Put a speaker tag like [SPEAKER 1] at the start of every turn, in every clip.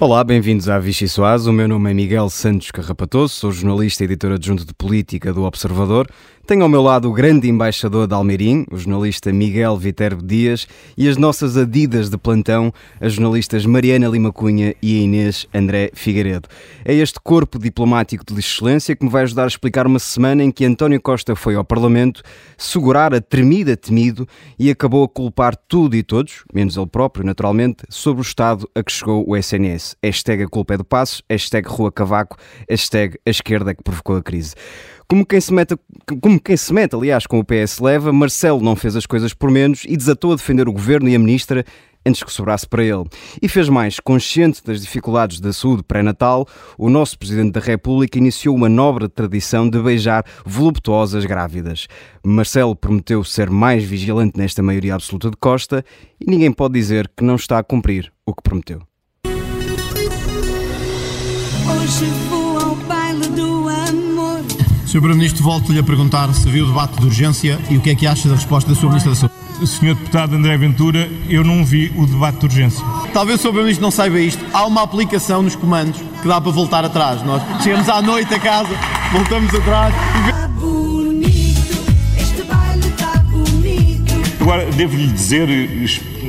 [SPEAKER 1] Olá, bem-vindos à Vichy Soaz. O meu nome é Miguel Santos Carrapatoso, sou jornalista e editor adjunto de política do Observador. Tenho ao meu lado o grande embaixador de Almeirim, o jornalista Miguel Viterbo Dias, e as nossas adidas de plantão, as jornalistas Mariana Lima Cunha e Inês André Figueiredo. É este corpo diplomático de excelência que me vai ajudar a explicar uma semana em que António Costa foi ao Parlamento segurar a tremida temido e acabou a culpar tudo e todos, menos ele próprio, naturalmente, sobre o estado a que chegou o SNS. Hashtag a culpa é do passo, hashtag Rua Cavaco, hashtag a esquerda que provocou a crise. Como quem, se mete, como quem se mete, aliás, com o PS leva, Marcelo não fez as coisas por menos e desatou a defender o governo e a ministra antes que sobrasse para ele. E fez mais, consciente das dificuldades da saúde pré-natal, o nosso Presidente da República iniciou uma nobre tradição de beijar voluptuosas grávidas. Marcelo prometeu ser mais vigilante nesta maioria absoluta de Costa e ninguém pode dizer que não está a cumprir o que prometeu.
[SPEAKER 2] Hoje vou
[SPEAKER 3] Sr. Primeiro-Ministro, volto-lhe a perguntar se viu o debate de urgência e o que é que acha da resposta da Sra. Ministra da Saúde.
[SPEAKER 4] Senhor Deputado André Ventura, eu não vi o debate de urgência.
[SPEAKER 3] Talvez o Sr. Primeiro-Ministro não saiba isto. Há uma aplicação nos comandos que dá para voltar atrás. Nós chegamos à noite a casa, voltamos atrás e
[SPEAKER 2] Tá bonito, este baile tá bonito.
[SPEAKER 4] Agora, devo-lhe dizer,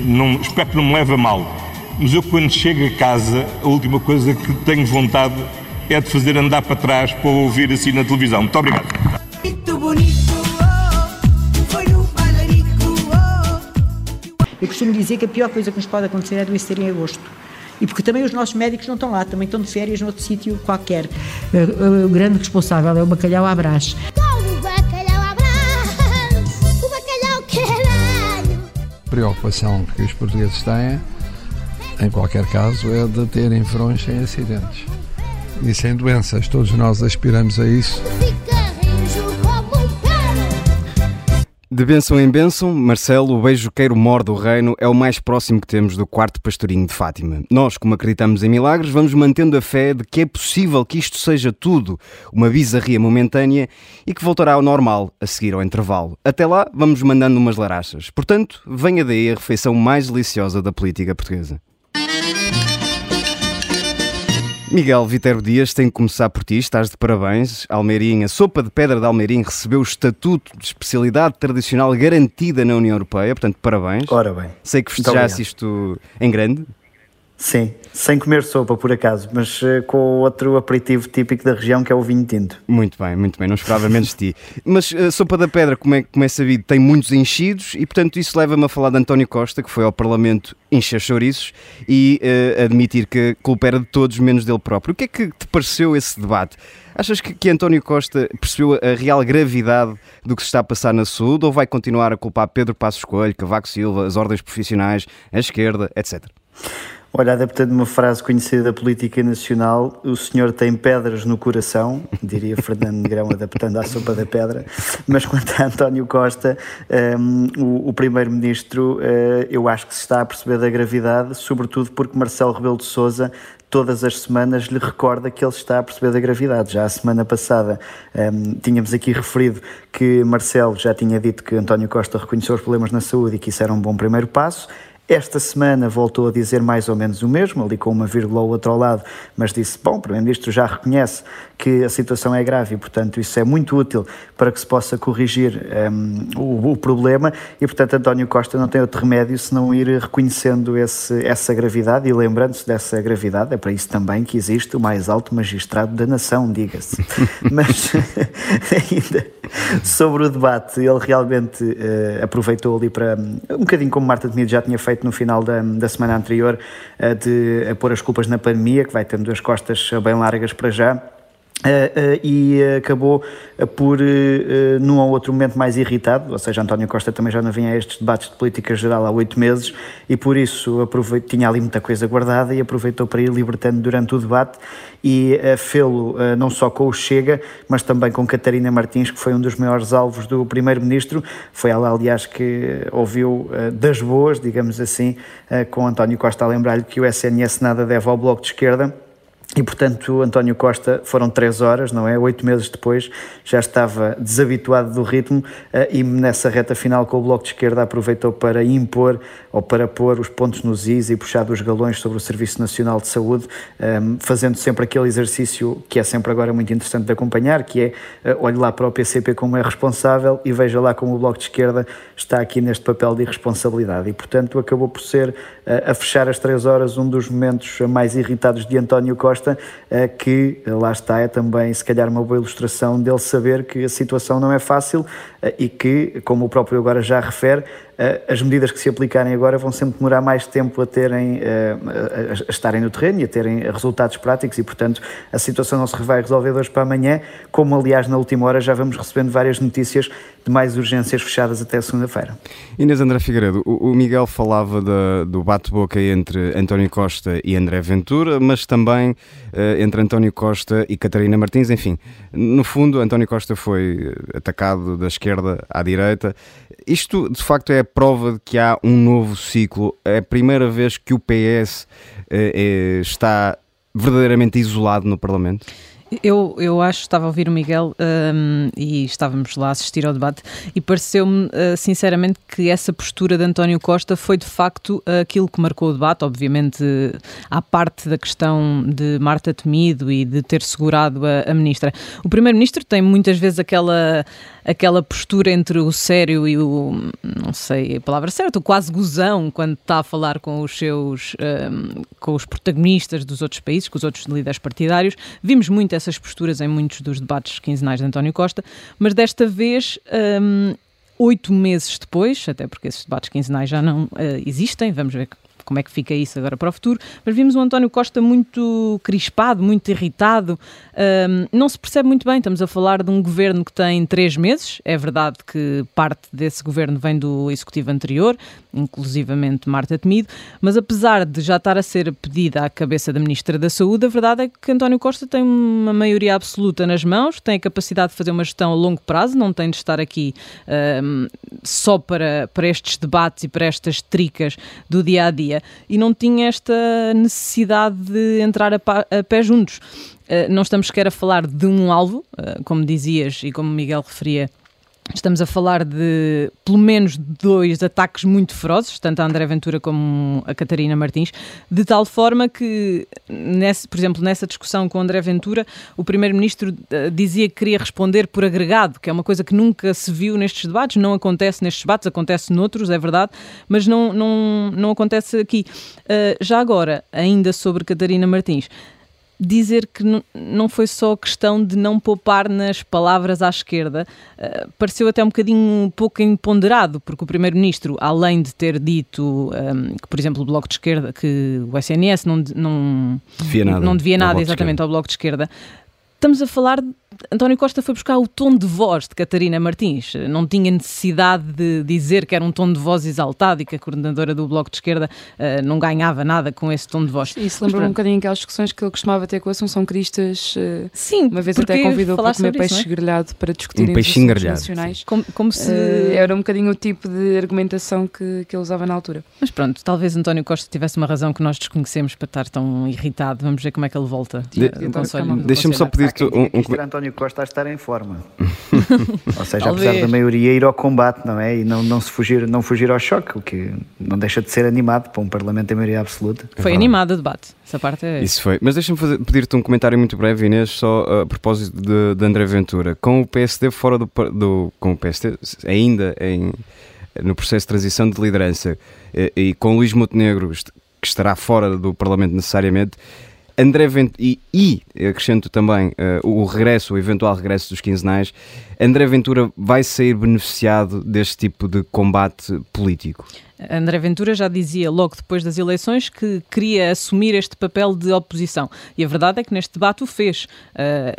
[SPEAKER 4] não, espero que não me leve a mal, mas eu quando chego a casa, a última coisa que tenho vontade é de fazer andar para trás para ouvir assim na televisão. Muito obrigado.
[SPEAKER 2] Oh, oh.
[SPEAKER 5] Eu costumo dizer que a pior coisa que nos pode acontecer é adoecer em agosto. E porque também os nossos médicos não estão lá, também estão de férias noutro sítio qualquer. Eh, O grande responsável é o bacalhau à brás.
[SPEAKER 6] O bacalhau à brás, o bacalhau caralho.
[SPEAKER 7] preocupação que os portugueses têm, em qualquer caso, é de terem verões sem acidentes e sem doenças. Todos nós aspiramos a isso.
[SPEAKER 1] De bênção em bênção, Marcelo, o beijoqueiro mor do reino, é o mais próximo que temos do quarto pastorinho de Fátima. Nós, como acreditamos em milagres, vamos mantendo a fé de que é possível que isto seja tudo uma bizarria momentânea e que voltará ao normal a seguir ao intervalo. Até lá, vamos mandando umas larachas. Portanto, venha daí a refeição mais deliciosa da política portuguesa. Miguel Viterbo Dias tem que começar por ti, estás de parabéns. Almeirim, a sopa de pedra de Almeirim recebeu o estatuto de especialidade tradicional garantida na União Europeia, portanto, parabéns.
[SPEAKER 8] Ora bem.
[SPEAKER 1] Sei que festejaste isto em grande.
[SPEAKER 8] Sim, sem comer sopa por acaso, mas eh, com outro aperitivo típico da região que é o vinho tinto.
[SPEAKER 1] Muito bem, muito bem, não esperava menos de ti. Mas a sopa da pedra, como é, como é sabido, tem muitos enchidos e, portanto, isso leva-me a falar de António Costa, que foi ao Parlamento encher chouriços e eh, admitir que a culpa era de todos, menos dele próprio. O que é que te pareceu esse debate? Achas que, que António Costa percebeu a real gravidade do que se está a passar na saúde ou vai continuar a culpar Pedro Passos Coelho, Cavaco Silva, as ordens profissionais, a esquerda, etc?
[SPEAKER 8] Olha, adaptando uma frase conhecida da política nacional, o senhor tem pedras no coração, diria Fernando Negrão, adaptando à sopa da pedra, mas quanto a António Costa, ehm, o, o primeiro-ministro, eh, eu acho que se está a perceber da gravidade, sobretudo porque Marcelo Rebelo de Sousa todas as semanas lhe recorda que ele está a perceber da gravidade. Já a semana passada ehm, tínhamos aqui referido que Marcelo já tinha dito que António Costa reconheceu os problemas na saúde e que isso era um bom primeiro passo. Esta semana voltou a dizer mais ou menos o mesmo, ali com uma vírgula ou outra ao lado, mas disse: Bom, o Primeiro-Ministro já reconhece que a situação é grave e, portanto, isso é muito útil para que se possa corrigir ehm, o, o problema. E, portanto, António Costa não tem outro remédio senão ir reconhecendo esse, essa gravidade e lembrando-se dessa gravidade. É para isso também que existe o mais alto magistrado da nação, diga-se. mas, ainda sobre o debate, ele realmente eh, aproveitou ali para, um bocadinho como Marta Temido já tinha feito no final da, da semana anterior, eh, de pôr as culpas na pandemia, que vai tendo as costas bem largas para já. Eh, eh, e acabou eh, por, eh, num ou outro momento, mais irritado, ou seja, António Costa também já não vinha a estes debates de política geral há oito meses e por isso tinha ali muita coisa guardada e aproveitou para ir libertando durante o debate e eh, fê-lo não só com o Chega, mas também com Catarina Martins, que foi um dos maiores alvos do Primeiro-Ministro. Foi ela, aliás, que ouviu das boas, digamos assim, com António Costa a lembrar-lhe que o SNS nada deve ao Bloco de Esquerda E, portanto, António Costa foram três horas, não é? Oito meses depois já estava desabituado do ritmo eh, e nessa reta final com o Bloco de Esquerda aproveitou para impor ou para pôr os pontos nos is e puxar dos galões sobre o Serviço Nacional de Saúde, eh, fazendo sempre aquele exercício que é sempre agora muito interessante de acompanhar, que é eh, olhe lá para o PCP como é responsável e veja lá como o Bloco de Esquerda está aqui neste papel de irresponsabilidade. E, portanto, acabou por ser eh, a fechar as três horas um dos momentos mais irritados de António Costa, eh, que eh, lá está, é também se calhar uma boa ilustração dele saber que a situação não é fácil eh, e que, como o próprio agora já refere, as medidas que se aplicarem agora vão sempre demorar mais tempo a terem eh, a, estarem no terreno e a terem resultados práticos e portanto a situação não se vai resolver de hoje para amanhã, como aliás na última hora já vamos recebendo várias notícias de mais urgências fechadas até segunda-feira.
[SPEAKER 1] Inês André Figueiredo, o Miguel falava da- do bate-boca entre António Costa e André Ventura, mas também eh, entre António Costa e Catarina Martins. Enfim, no fundo, António Costa foi eh, atacado da esquerda à direita. Isto, de facto, é a prova de que há um novo ciclo. É a primeira vez que o PS eh, eh, está verdadeiramente isolado no Parlamento.
[SPEAKER 9] Eu, eu acho, estava a ouvir o Miguel hum, e estávamos lá a assistir ao debate e pareceu-me, uh, sinceramente, que essa postura de António Costa foi de facto aquilo que marcou o debate, obviamente à parte da questão de Marta Temido e de ter segurado a, a ministra. O primeiro-ministro tem muitas vezes aquela, aquela postura entre o sério e o, não sei a palavra certa, o quase gozão quando está a falar com os seus, hum, com os protagonistas dos outros países, com os outros líderes partidários. Vimos muito essas posturas em muitos dos debates quinzenais de António Costa, mas desta vez, hum, oito meses depois, até porque esses debates quinzenais já não eh, existem, vamos ver como é que fica isso agora para o futuro, mas vimos o António Costa muito crispado, muito irritado, hum, não se percebe muito bem, estamos a falar de um governo que tem três meses, é verdade que parte desse governo vem do executivo anterior, inclusivamente Marta Temido, mas apesar de já estar a ser pedida à cabeça da Ministra da Saúde, a verdade é que António Costa tem uma maioria absoluta nas mãos, tem a capacidade de fazer uma gestão a longo prazo, não tem de estar aqui hum, só para, para estes debates e para estas tricas do dia a dia e não tinha esta necessidade de entrar a, pa- a pé juntos. Uh, não estamos sequer a falar de um alvo, uh, como dizias e como Miguel referia. Estamos a falar de pelo menos dois ataques muito ferozes, tanto a André Ventura como a Catarina Martins, de tal forma que, nesse, por exemplo, nessa discussão com André Ventura, o Primeiro-Ministro eh, dizia que queria responder por agregado, que é uma coisa que nunca se viu nestes debates, não acontece nestes debates, acontece noutros, é verdade, mas não, não, não acontece aqui. Uh, já agora, ainda sobre Catarina Martins, dizer que não foi só questão de não poupar nas palavras à esquerda, eh, pareceu até um bocadinho um pouco imponderado, porque o Primeiro-Ministro, além de ter dito ehm, que, por exemplo, o Bloco de Esquerda, que o SNS não, não,
[SPEAKER 1] Devia nada.
[SPEAKER 9] não devia nada
[SPEAKER 1] de
[SPEAKER 9] exatamente ao Bloco de Esquerda, estamos a falar. António Costa foi buscar o tom de voz de Catarina Martins. Não tinha necessidade de dizer que era um tom de voz exaltado e que a coordenadora do Bloco de Esquerda eh, não ganhava nada com esse tom de voz.
[SPEAKER 10] Isso
[SPEAKER 9] Mas
[SPEAKER 10] lembra um bocadinho aquelas discussões que ele costumava ter com a Assunção Cristas. eh,
[SPEAKER 9] Sim,
[SPEAKER 10] uma vez até convidou para
[SPEAKER 9] falar
[SPEAKER 10] comer
[SPEAKER 9] isso,
[SPEAKER 10] peixe
[SPEAKER 9] é?
[SPEAKER 10] grelhado para discutirem
[SPEAKER 1] Um
[SPEAKER 10] assuntos
[SPEAKER 1] grelhado,
[SPEAKER 10] nacionais.
[SPEAKER 9] Como, como se.
[SPEAKER 10] Eh, era um bocadinho o tipo de argumentação que, que ele usava na altura.
[SPEAKER 9] Mas pronto, talvez António Costa tivesse uma razão que nós desconhecemos para estar tão irritado. Vamos ver como é que ele volta.
[SPEAKER 1] De-
[SPEAKER 9] do
[SPEAKER 1] Deixa-me só
[SPEAKER 8] quem
[SPEAKER 1] um, um
[SPEAKER 8] António Costa a estar em forma. Ou seja,
[SPEAKER 9] Talvez.
[SPEAKER 8] apesar da maioria ir ao combate, não é? E não, não, se fugir, não fugir ao choque, o que não deixa de ser animado para um Parlamento em maioria absoluta.
[SPEAKER 9] Foi animado o debate. Essa parte é.
[SPEAKER 1] Isso foi. Mas deixa-me pedir-te um comentário muito breve, Inês, só uh, a propósito de, de André Ventura. Com o PSD fora do, do com o PSD ainda em, no processo de transição de liderança eh, e com Luís Montenegro que estará fora do Parlamento necessariamente, André Ventura, e, e acrescento também eh, o regresso, o eventual regresso dos quinzenais, André Ventura vai sair beneficiado deste tipo de combate político.
[SPEAKER 9] André Ventura já dizia logo depois das eleições que queria assumir este papel de oposição. E a verdade é que neste debate o fez. Uh,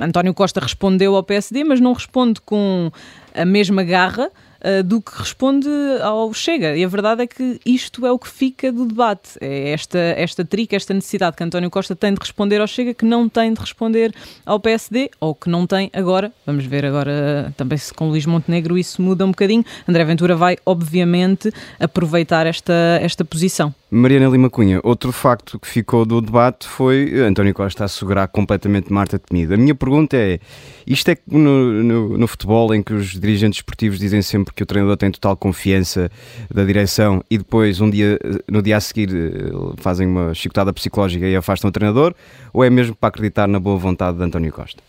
[SPEAKER 9] António Costa respondeu ao PSD, mas não responde com a mesma garra uh, do que responde ao Chega. E a verdade é que isto é o que fica do debate. É esta, esta trica, esta necessidade que António Costa tem de responder ao Chega, que não tem de responder ao PSD, ou que não tem agora. Vamos ver agora também se com Luís Montenegro isso muda um bocadinho. André Ventura vai, obviamente, aproveitar esta, esta posição.
[SPEAKER 1] Mariana Lima Cunha, outro facto que ficou do debate foi António Costa assegurar completamente Marta Temido. A minha pergunta é: isto é no, no, no, futebol em que os dirigentes esportivos dizem sempre que o treinador tem total confiança da direção e depois, um dia, no dia a seguir, fazem uma chicotada psicológica e afastam o treinador? Ou é mesmo para acreditar na boa vontade de António Costa?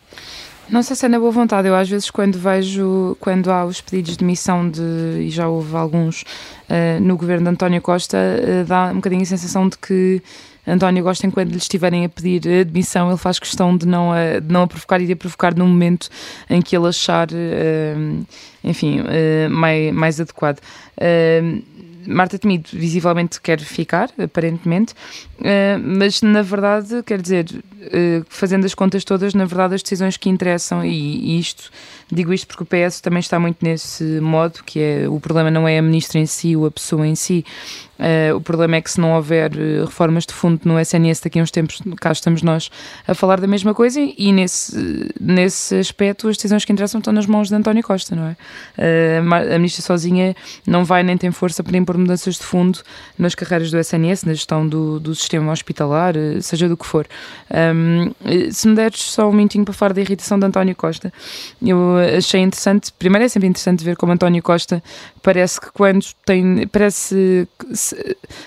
[SPEAKER 10] Não sei se é na boa vontade. Eu, às vezes, quando vejo, quando há os pedidos de missão, de, e já houve alguns uh, no governo de António Costa, uh, dá um bocadinho a sensação de que António Costa, enquanto lhe estiverem a pedir admissão, ele faz questão de não a, de não a provocar e de a provocar no momento em que ele achar, uh, enfim, mais, mais adequado. Marta Temido visivelmente quer ficar, aparentemente, uh, mas na verdade, quer dizer, uh, fazendo as contas todas, na verdade as decisões que interessam, e, isto, digo isto porque o PS também está muito nesse modo, que é o problema não é a ministra em si ou a pessoa em si, Uh, o problema é que se não houver uh, reformas de fundo no SNS daqui a uns tempos, cá estamos nós a falar da mesma coisa e nesse, nesse aspecto as decisões que interessam estão nas mãos de António Costa, não é? Uh, a ministra sozinha não vai nem tem força para impor mudanças de fundo nas carreiras do SNS, na gestão do, do sistema hospitalar, seja do que for. Um, se me deres só um minutinho para falar da irritação de António Costa, eu achei interessante, primeiro é sempre interessante ver como António Costa parece que quando tem, parece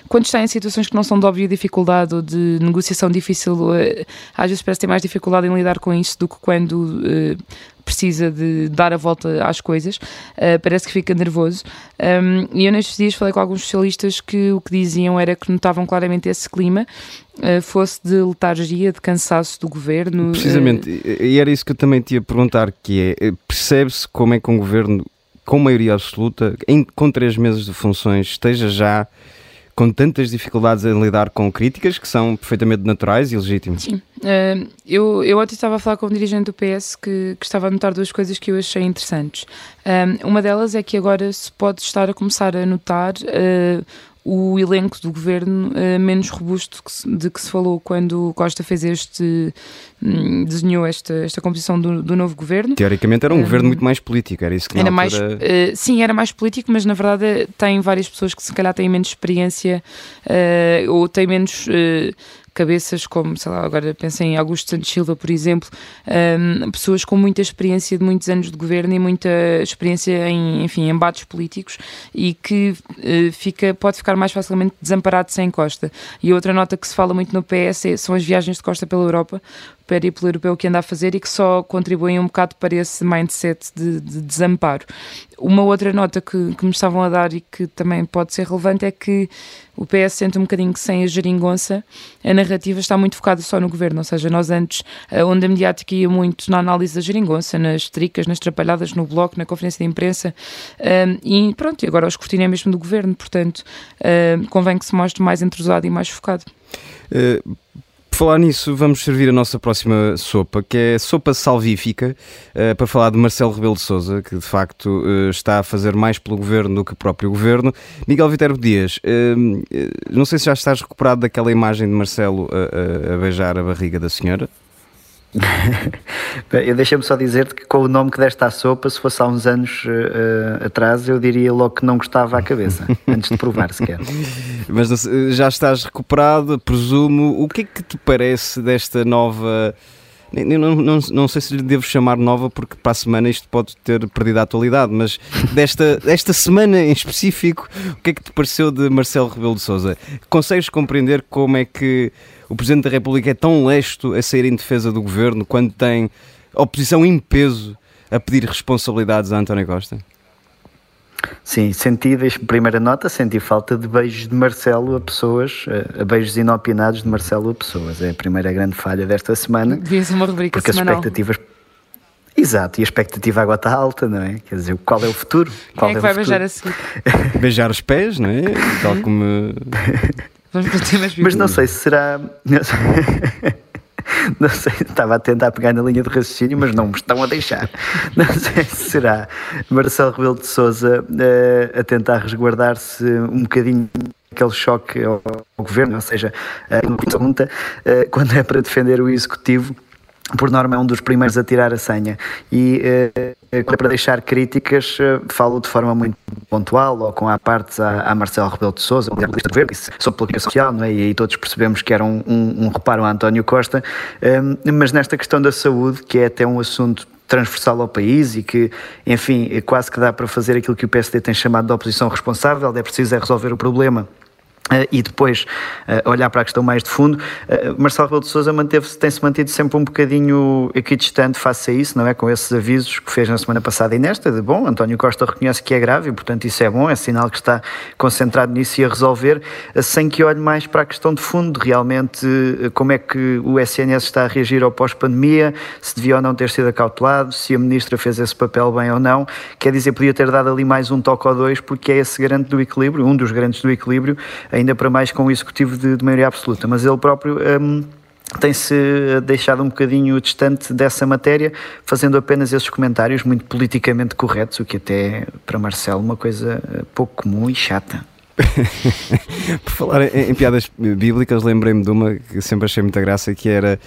[SPEAKER 10] quando está em situações que não são de óbvia dificuldade ou de negociação difícil, eh, às vezes parece ter mais dificuldade em lidar com isso do que quando eh, precisa de dar a volta às coisas, uh, parece que fica nervoso. Um, e eu nestes dias falei com alguns socialistas que o que diziam era que notavam claramente esse clima, uh, fosse de letargia, de cansaço do governo.
[SPEAKER 1] Precisamente, uh... e era isso que eu também te ia perguntar, que é, percebe-se como é que um governo com maioria absoluta, em, com três meses de funções, esteja já com tantas dificuldades em lidar com críticas que são perfeitamente naturais e legítimas.
[SPEAKER 10] Sim. Uh, eu, eu ontem estava a falar com um dirigente do PS que, que estava a notar duas coisas que eu achei interessantes. Uh, uma delas é que agora se pode estar a começar a notar uh, o elenco do governo menos robusto que se, de que se falou quando Costa fez este desenhou esta, esta composição do, do novo governo.
[SPEAKER 1] Teoricamente era um, um governo muito mais político, era isso que
[SPEAKER 10] era mais uh, Sim, era mais político, mas na verdade tem várias pessoas que se calhar têm menos experiência uh, ou têm menos cabeças como, sei lá, agora pensem em Augusto Santos Silva, por exemplo, um, pessoas com muita experiência de muitos anos de governo e muita experiência em, enfim, embates políticos e que uh, fica, pode ficar mais facilmente desamparado sem Costa. E outra nota que se fala muito no PS é, são as viagens de Costa pela Europa, periplo europeu que anda a fazer e que só contribuem um bocado para esse mindset de, de desamparo. Uma outra nota que, que, me estavam a dar e que também pode ser relevante é que o PS sente um bocadinho que sem a geringonça a narrativa está muito focada só no governo, ou seja, nós antes a onda mediática ia muito na análise da geringonça, nas tricas, nas trapalhadas, no bloco, na conferência de imprensa um, e pronto, e agora o escrutínio é mesmo do governo, portanto um, convém que se mostre mais entrosado e mais focado.
[SPEAKER 1] Uh falar nisso, vamos servir a nossa próxima sopa, que é sopa salvífica, uh, para falar de Marcelo Rebelo de Sousa, que de facto uh, está a fazer mais pelo governo do que o próprio governo. Miguel Viterbo Dias, uh, não sei se já estás recuperado daquela imagem de Marcelo a beijar a barriga da senhora.
[SPEAKER 8] eu deixa-me só dizer-te que com o nome que deste à sopa, se fosse há uns anos uh, atrás, eu diria logo que não gostava à cabeça, antes de provar sequer.
[SPEAKER 1] Mas já estás recuperado, presumo. O que é que te parece desta nova. Não, não, não sei se lhe devo chamar nova, porque para a semana isto pode ter perdido a atualidade, mas desta, desta semana em específico, o que é que te pareceu de Marcelo Rebelo de Souza? Consegues compreender como é que o Presidente da República é tão lesto a sair em defesa do governo quando tem oposição em peso a pedir responsabilidades a António Costa?
[SPEAKER 8] Sim, senti, primeira nota, senti falta de beijos de Marcelo a pessoas, a beijos inopinados de Marcelo a pessoas. É a primeira grande falha desta semana.
[SPEAKER 10] Devia ser uma rubrica
[SPEAKER 8] porque
[SPEAKER 10] semanal.
[SPEAKER 8] as expectativas. Exato, e a expectativa agora está alta, não é? Quer dizer, qual é o futuro?
[SPEAKER 10] Qual
[SPEAKER 8] Quem
[SPEAKER 10] é que
[SPEAKER 8] é
[SPEAKER 10] vai beijar a seguir?
[SPEAKER 1] beijar os pés, não é? Tal como.
[SPEAKER 10] Vamos
[SPEAKER 8] Mas não sei se será. Não sei, estava a tentar pegar na linha de raciocínio, mas não me estão a deixar. Não sei se será Marcelo Rebelo de Souza uh, a tentar resguardar-se um bocadinho aquele choque ao, ao governo, ou seja, uh, pergunta, uh, quando é para defender o executivo por norma é um dos primeiros a tirar a senha. E eh, eh, para deixar críticas eh, falo de forma muito pontual ou com a partes a, a Marcelo Rebelo de Sousa, um líder do governo, sobre política social, não é? e aí todos percebemos que era um, um, um reparo a António Costa, eh, mas nesta questão da saúde, que é até um assunto transversal ao país e que, enfim, quase que dá para fazer aquilo que o PSD tem chamado de oposição responsável, é preciso é resolver o problema Uh, e depois uh, olhar para a questão mais de fundo, uh, Marcelo Rebelo de Sousa tem-se mantido sempre um bocadinho equidistante face a isso, não é? Com esses avisos que fez na semana passada e nesta, de bom, António Costa reconhece que é grave e, portanto, isso é bom, é sinal que está concentrado nisso e a resolver, sem que olhe mais para a questão de fundo, realmente como é que o SNS está a reagir ao pós-pandemia, se devia ou não ter sido acautelado, se a Ministra fez esse papel bem ou não, quer dizer, podia ter dado ali mais um toque ou dois, porque é esse garante do equilíbrio, um dos garantes do equilíbrio, ainda para mais com o executivo de, de maioria absoluta, mas ele próprio um, tem-se deixado um bocadinho distante dessa matéria, fazendo apenas esses comentários muito politicamente corretos, o que até para Marcelo uma coisa pouco comum e chata.
[SPEAKER 1] Por falar em, em piadas bíblicas, lembrei-me de uma que sempre achei muita graça, que era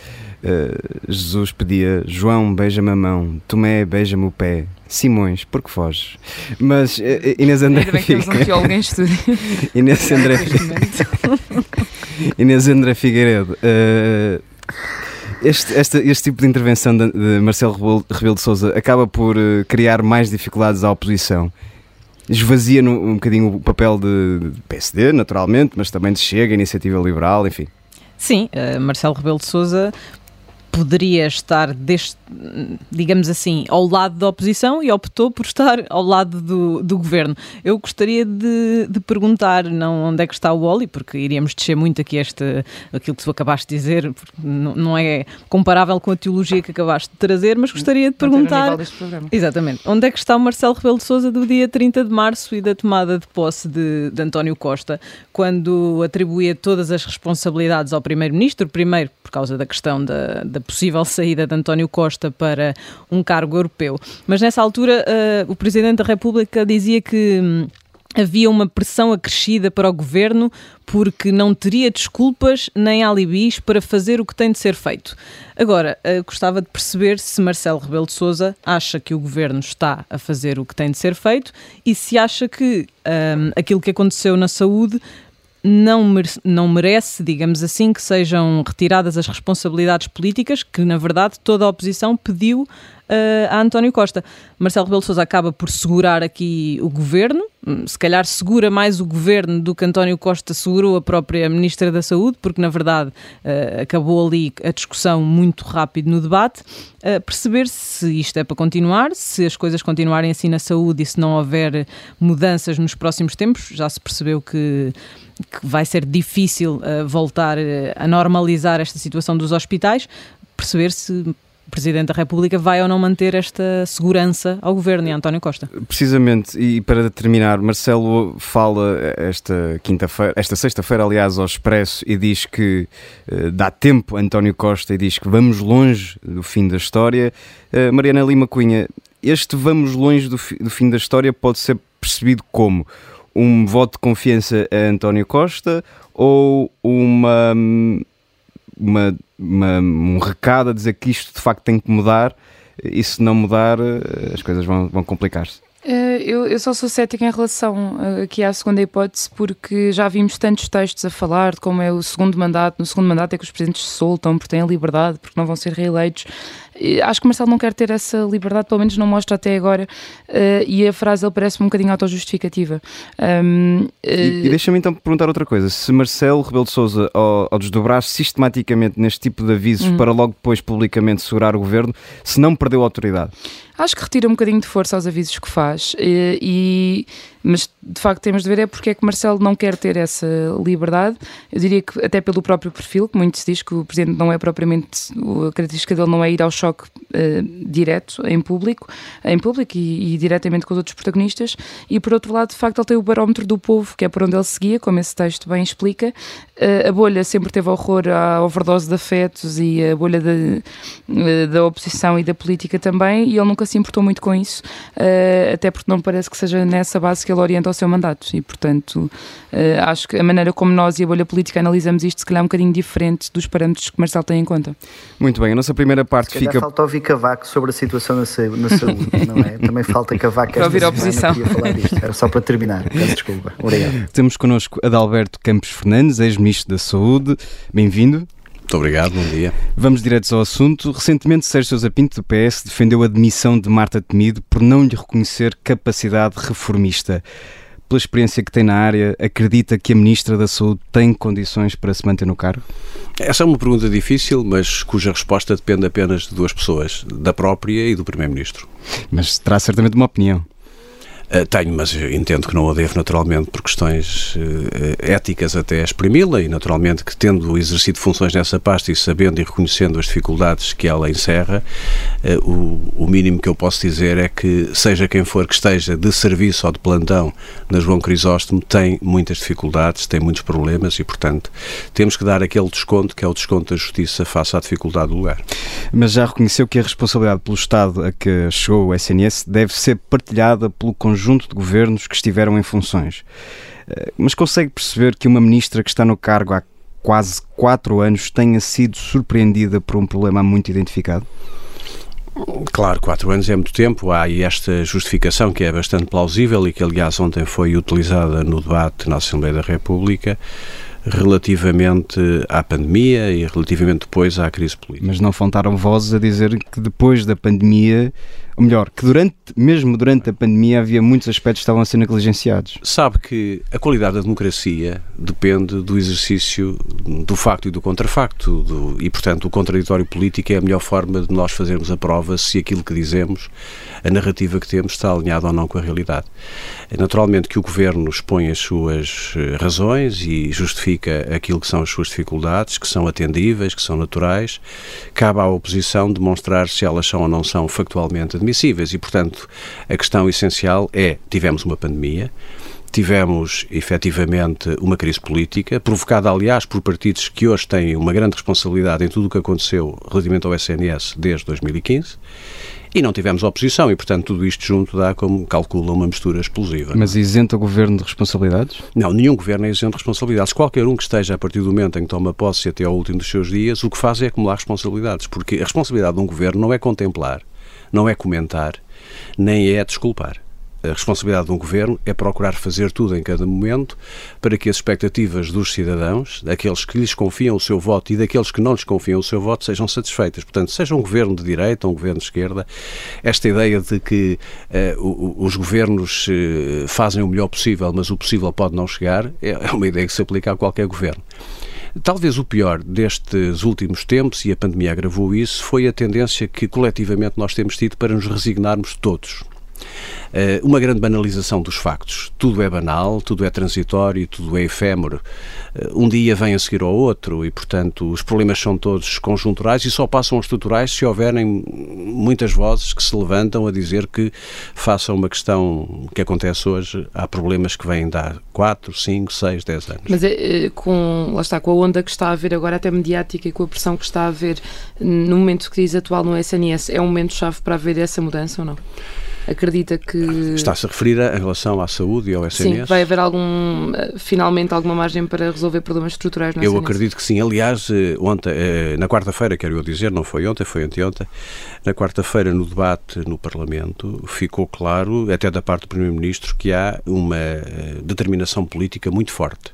[SPEAKER 1] uh, Jesus pedia João, beija-me a mão, Tomé, beija-me o pé, Simões, porque foges? Mas uh, Inês André
[SPEAKER 10] Ainda bem que temos um teólogo em estúdio.
[SPEAKER 1] Inês André Inês André Figueiredo uh, este, este, este, tipo de intervenção de, de Marcelo Rebelo, de Sousa acaba por uh, criar mais dificuldades à oposição. Esvazia um bocadinho o papel de, PSD, naturalmente, mas também de Chega, Iniciativa Liberal, enfim.
[SPEAKER 9] Sim, uh, Marcelo Rebelo de Sousa poderia estar, deste, digamos assim, ao lado da oposição e optou por estar ao lado do, do governo. Eu gostaria de, de, perguntar não onde é que está o Oli, porque iríamos descer muito aqui este, aquilo que tu acabaste de dizer, não, não é comparável com a teologia que acabaste de trazer, mas gostaria de perguntar. Exatamente. Onde é que está o Marcelo Rebelo de Souza do dia 30 de março e da tomada de posse de, de António Costa, quando atribuía todas as responsabilidades ao Primeiro-Ministro, primeiro por causa da questão da, da possível saída de António Costa para um cargo europeu. Mas nessa altura uh, o Presidente da República dizia que. Hum, havia uma pressão acrescida para o governo porque não teria desculpas nem alibis para fazer o que tem de ser feito. Agora, uh, gostava de perceber se Marcelo Rebelo de Sousa acha que o governo está a fazer o que tem de ser feito e se acha que um, aquilo que aconteceu na saúde não, merece, não merece, digamos assim, que sejam retiradas as responsabilidades políticas que, na verdade, toda a oposição pediu uh, a António Costa. Marcelo Rebelo de Sousa acaba por segurar aqui o governo, hum, se calhar segura mais o governo do que António Costa segurou a própria Ministra da Saúde, porque, na verdade, uh, acabou ali a discussão muito rápido no debate. Uh, perceber se isto é para continuar, se as coisas continuarem assim na saúde e se não houver mudanças nos próximos tempos, já se percebeu que que vai ser difícil uh, voltar a normalizar esta situação dos hospitais, perceber se o Presidente da República vai ou não manter esta segurança ao governo e a António Costa.
[SPEAKER 1] Precisamente, e para terminar, Marcelo fala esta quinta-feira, esta sexta-feira, aliás, ao Expresso, e diz que uh, dá tempo a António Costa e diz que vamos longe do fim da história. Mariana Lima Cunha, este vamos longe do, fi, do fim da história pode ser percebido como um voto de confiança a António Costa ou uma, uma, uma, um recado a dizer que isto de facto tem que mudar e se não mudar as coisas vão, vão complicar-se?
[SPEAKER 10] Eh, eu, eu, só sou cética em relação eh, aqui à segunda hipótese, porque já vimos tantos textos a falar de como é o segundo mandato. No segundo mandato é que os presidentes se soltam porque têm a liberdade, porque não vão ser reeleitos. Acho que o Marcelo não quer ter essa liberdade, pelo menos não mostra até agora, uh, e a frase ele parece um bocadinho autojustificativa. Um.
[SPEAKER 1] E, e deixa-me então perguntar outra coisa: se Marcelo Rebelo de Souza, ao, ao desdobrar sistematicamente neste tipo de avisos uhum. para logo depois publicamente segurar o governo, se não perdeu autoridade?
[SPEAKER 10] Acho que retira um bocadinho de força aos avisos que faz, e, e, mas de facto temos de ver é porque é que Marcelo não quer ter essa liberdade. Eu diria que até pelo próprio perfil, que muito se diz que o Presidente não é propriamente, a característica dele não é ir ao choque eh, direto, em público, em público e, e diretamente com os outros protagonistas, e por outro lado, de facto, ele tem o barómetro do povo, que é por onde ele seguia, como esse texto bem explica. Eh, a bolha sempre teve horror à overdose de afetos e a bolha eh, da oposição e da política também, e ele nunca se importou muito com isso, eh, até porque não me parece que seja nessa base que ele orienta o seu mandato, e portanto eh, acho que a maneira como nós e a bolha política analisamos isto, se calhar é um bocadinho diferente dos parâmetros que o Marcelo tem em conta.
[SPEAKER 1] Muito bem, a nossa primeira parte fica.
[SPEAKER 8] falta ouvir Cavaco sobre a situação na, sa- na saúde, não é? Também falta Cavaco
[SPEAKER 10] Para ouvir a oposição.
[SPEAKER 8] Era só para terminar, peço desculpa. Obrigado.
[SPEAKER 1] Temos connosco Adalberto Campos Fernandes, ex-ministro da Saúde. Bem-vindo.
[SPEAKER 11] Muito obrigado, bom dia.
[SPEAKER 1] Vamos diretos ao assunto. Recentemente, Sérgio Sousa Pinto, do PS, defendeu a demissão de Marta Temido por não lhe reconhecer capacidade reformista. Pela experiência que tem na área, acredita que a Ministra da Saúde tem condições para se manter no cargo?
[SPEAKER 11] Essa é uma pergunta difícil, mas cuja resposta depende apenas de duas pessoas, da própria e do Primeiro-Ministro.
[SPEAKER 1] Mas terá certamente uma opinião.
[SPEAKER 11] Uh, tenho, mas entendo que não a devo naturalmente por questões uh, éticas até exprimi-la e naturalmente que tendo exercido funções nessa pasta e sabendo e reconhecendo as dificuldades que ela encerra, uh, o, o mínimo que eu posso dizer é que seja quem for que esteja de serviço ou de plantão na João Crisóstomo tem muitas dificuldades, tem muitos problemas e portanto temos que dar aquele desconto que é o desconto da justiça face à dificuldade do lugar.
[SPEAKER 1] Mas já reconheceu que a responsabilidade pelo Estado a que chegou o SNS deve ser partilhada pelo conjunto de governos que estiveram em funções. Eh, Mas consegue perceber que uma ministra que está no cargo há quase quatro anos tenha sido surpreendida por um problema muito identificado?
[SPEAKER 11] Claro, quatro anos é muito tempo. Há aí esta justificação que é bastante plausível e que, aliás, ontem foi utilizada no debate na Assembleia da República relativamente à pandemia e relativamente depois à crise política.
[SPEAKER 1] Mas não faltaram vozes a dizer que depois da pandemia, ou melhor, que durante, mesmo durante a pandemia havia muitos aspectos que estavam a ser negligenciados.
[SPEAKER 11] Sabe que a qualidade da democracia depende do exercício do facto e do contrafacto do, e, portanto, o contraditório político é a melhor forma de nós fazermos a prova se aquilo que dizemos, a narrativa que temos, está alinhada ou não com a realidade. É naturalmente que o Governo expõe as suas eh, razões e justifica aquilo que são as suas dificuldades, que são atendíveis, que são naturais. Cabe à oposição demonstrar se elas são ou não são factualmente e, portanto, a questão essencial é: tivemos uma pandemia, tivemos efetivamente uma crise política, provocada, aliás, por partidos que hoje têm uma grande responsabilidade em tudo o que aconteceu relativamente ao SNS desde 2015. E não tivemos oposição e, portanto, tudo isto junto dá, como calcula, uma mistura explosiva.
[SPEAKER 1] Mas isenta o governo de responsabilidades?
[SPEAKER 11] Não, nenhum governo é isento de responsabilidades. Qualquer um que esteja a partir do momento em que toma posse até ao último dos seus dias, o que faz é acumular responsabilidades. Porque a responsabilidade de um governo não é contemplar, não é comentar, nem é desculpar. A responsabilidade de um governo é procurar fazer tudo em cada momento para que as expectativas dos cidadãos, daqueles que lhes confiam o seu voto e daqueles que não lhes confiam o seu voto, sejam satisfeitas. Portanto, seja um governo de direita ou um governo de esquerda, esta ideia de que o- os governos eh, fazem o melhor possível, mas o possível pode não chegar, é é uma ideia que se aplica a qualquer governo. Talvez o pior destes últimos tempos, e a pandemia agravou isso, foi a tendência que coletivamente nós temos tido para nos resignarmos todos. Eh, uma grande banalização dos factos. Tudo é banal, tudo é transitório, tudo é efêmero. Eh, um dia vem a seguir ao outro e, portanto, os problemas são todos conjunturais e só passam aos estruturais se houverem muitas vozes que se levantam a dizer que, face a uma questão que acontece hoje, há problemas que vêm de há 4, 5, 6, 10 anos.
[SPEAKER 10] Mas é, com, lá está, com a onda que está a haver agora, até mediática, e com a pressão que está a haver no momento que diz atual no SNS, é um momento-chave para haver essa mudança ou não? Acredita que.
[SPEAKER 11] Está-se a referir a, em relação à saúde e ao SNS?
[SPEAKER 10] Sim, vai haver algum, finalmente alguma margem para resolver problemas estruturais no
[SPEAKER 11] Eu
[SPEAKER 10] SNS?
[SPEAKER 11] acredito que sim. Aliás, eh, ontem, eh, na quarta-feira, quero eu dizer, não foi ontem, foi anteontem, na quarta-feira, no debate no Parlamento, ficou claro, até da parte do Primeiro-Ministro, que há uma eh, determinação política muito forte.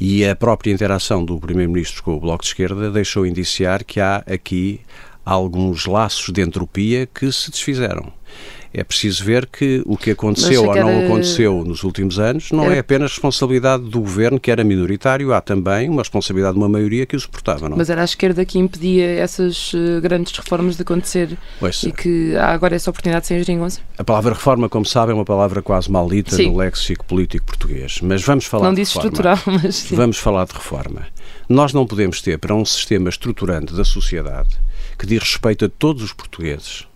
[SPEAKER 11] E a própria interação do Primeiro-Ministro com o Bloco de Esquerda deixou indiciar que há aqui alguns laços de entropia que se desfizeram. É preciso ver que o que aconteceu ou não
[SPEAKER 10] era-
[SPEAKER 11] aconteceu nos últimos anos não
[SPEAKER 10] Era-
[SPEAKER 11] é apenas responsabilidade do governo, que era minoritário, há também uma responsabilidade de uma maioria que o suportava. Não? é?
[SPEAKER 10] Mas era a esquerda que impedia essas eh, grandes reformas de acontecer
[SPEAKER 11] Pois,
[SPEAKER 10] e que há agora essa oportunidade sem geringonça?
[SPEAKER 11] a palavra reforma, como sabem, é uma palavra quase maldita
[SPEAKER 10] Sim.
[SPEAKER 11] no léxico político português. Mas vamos falar
[SPEAKER 10] não
[SPEAKER 11] de
[SPEAKER 10] disse
[SPEAKER 11] reforma.
[SPEAKER 10] estrutural, mas sim.
[SPEAKER 11] Vamos falar de reforma. Nós não podemos ter para um sistema estruturante da sociedade que diz respeito a todos os portugueses,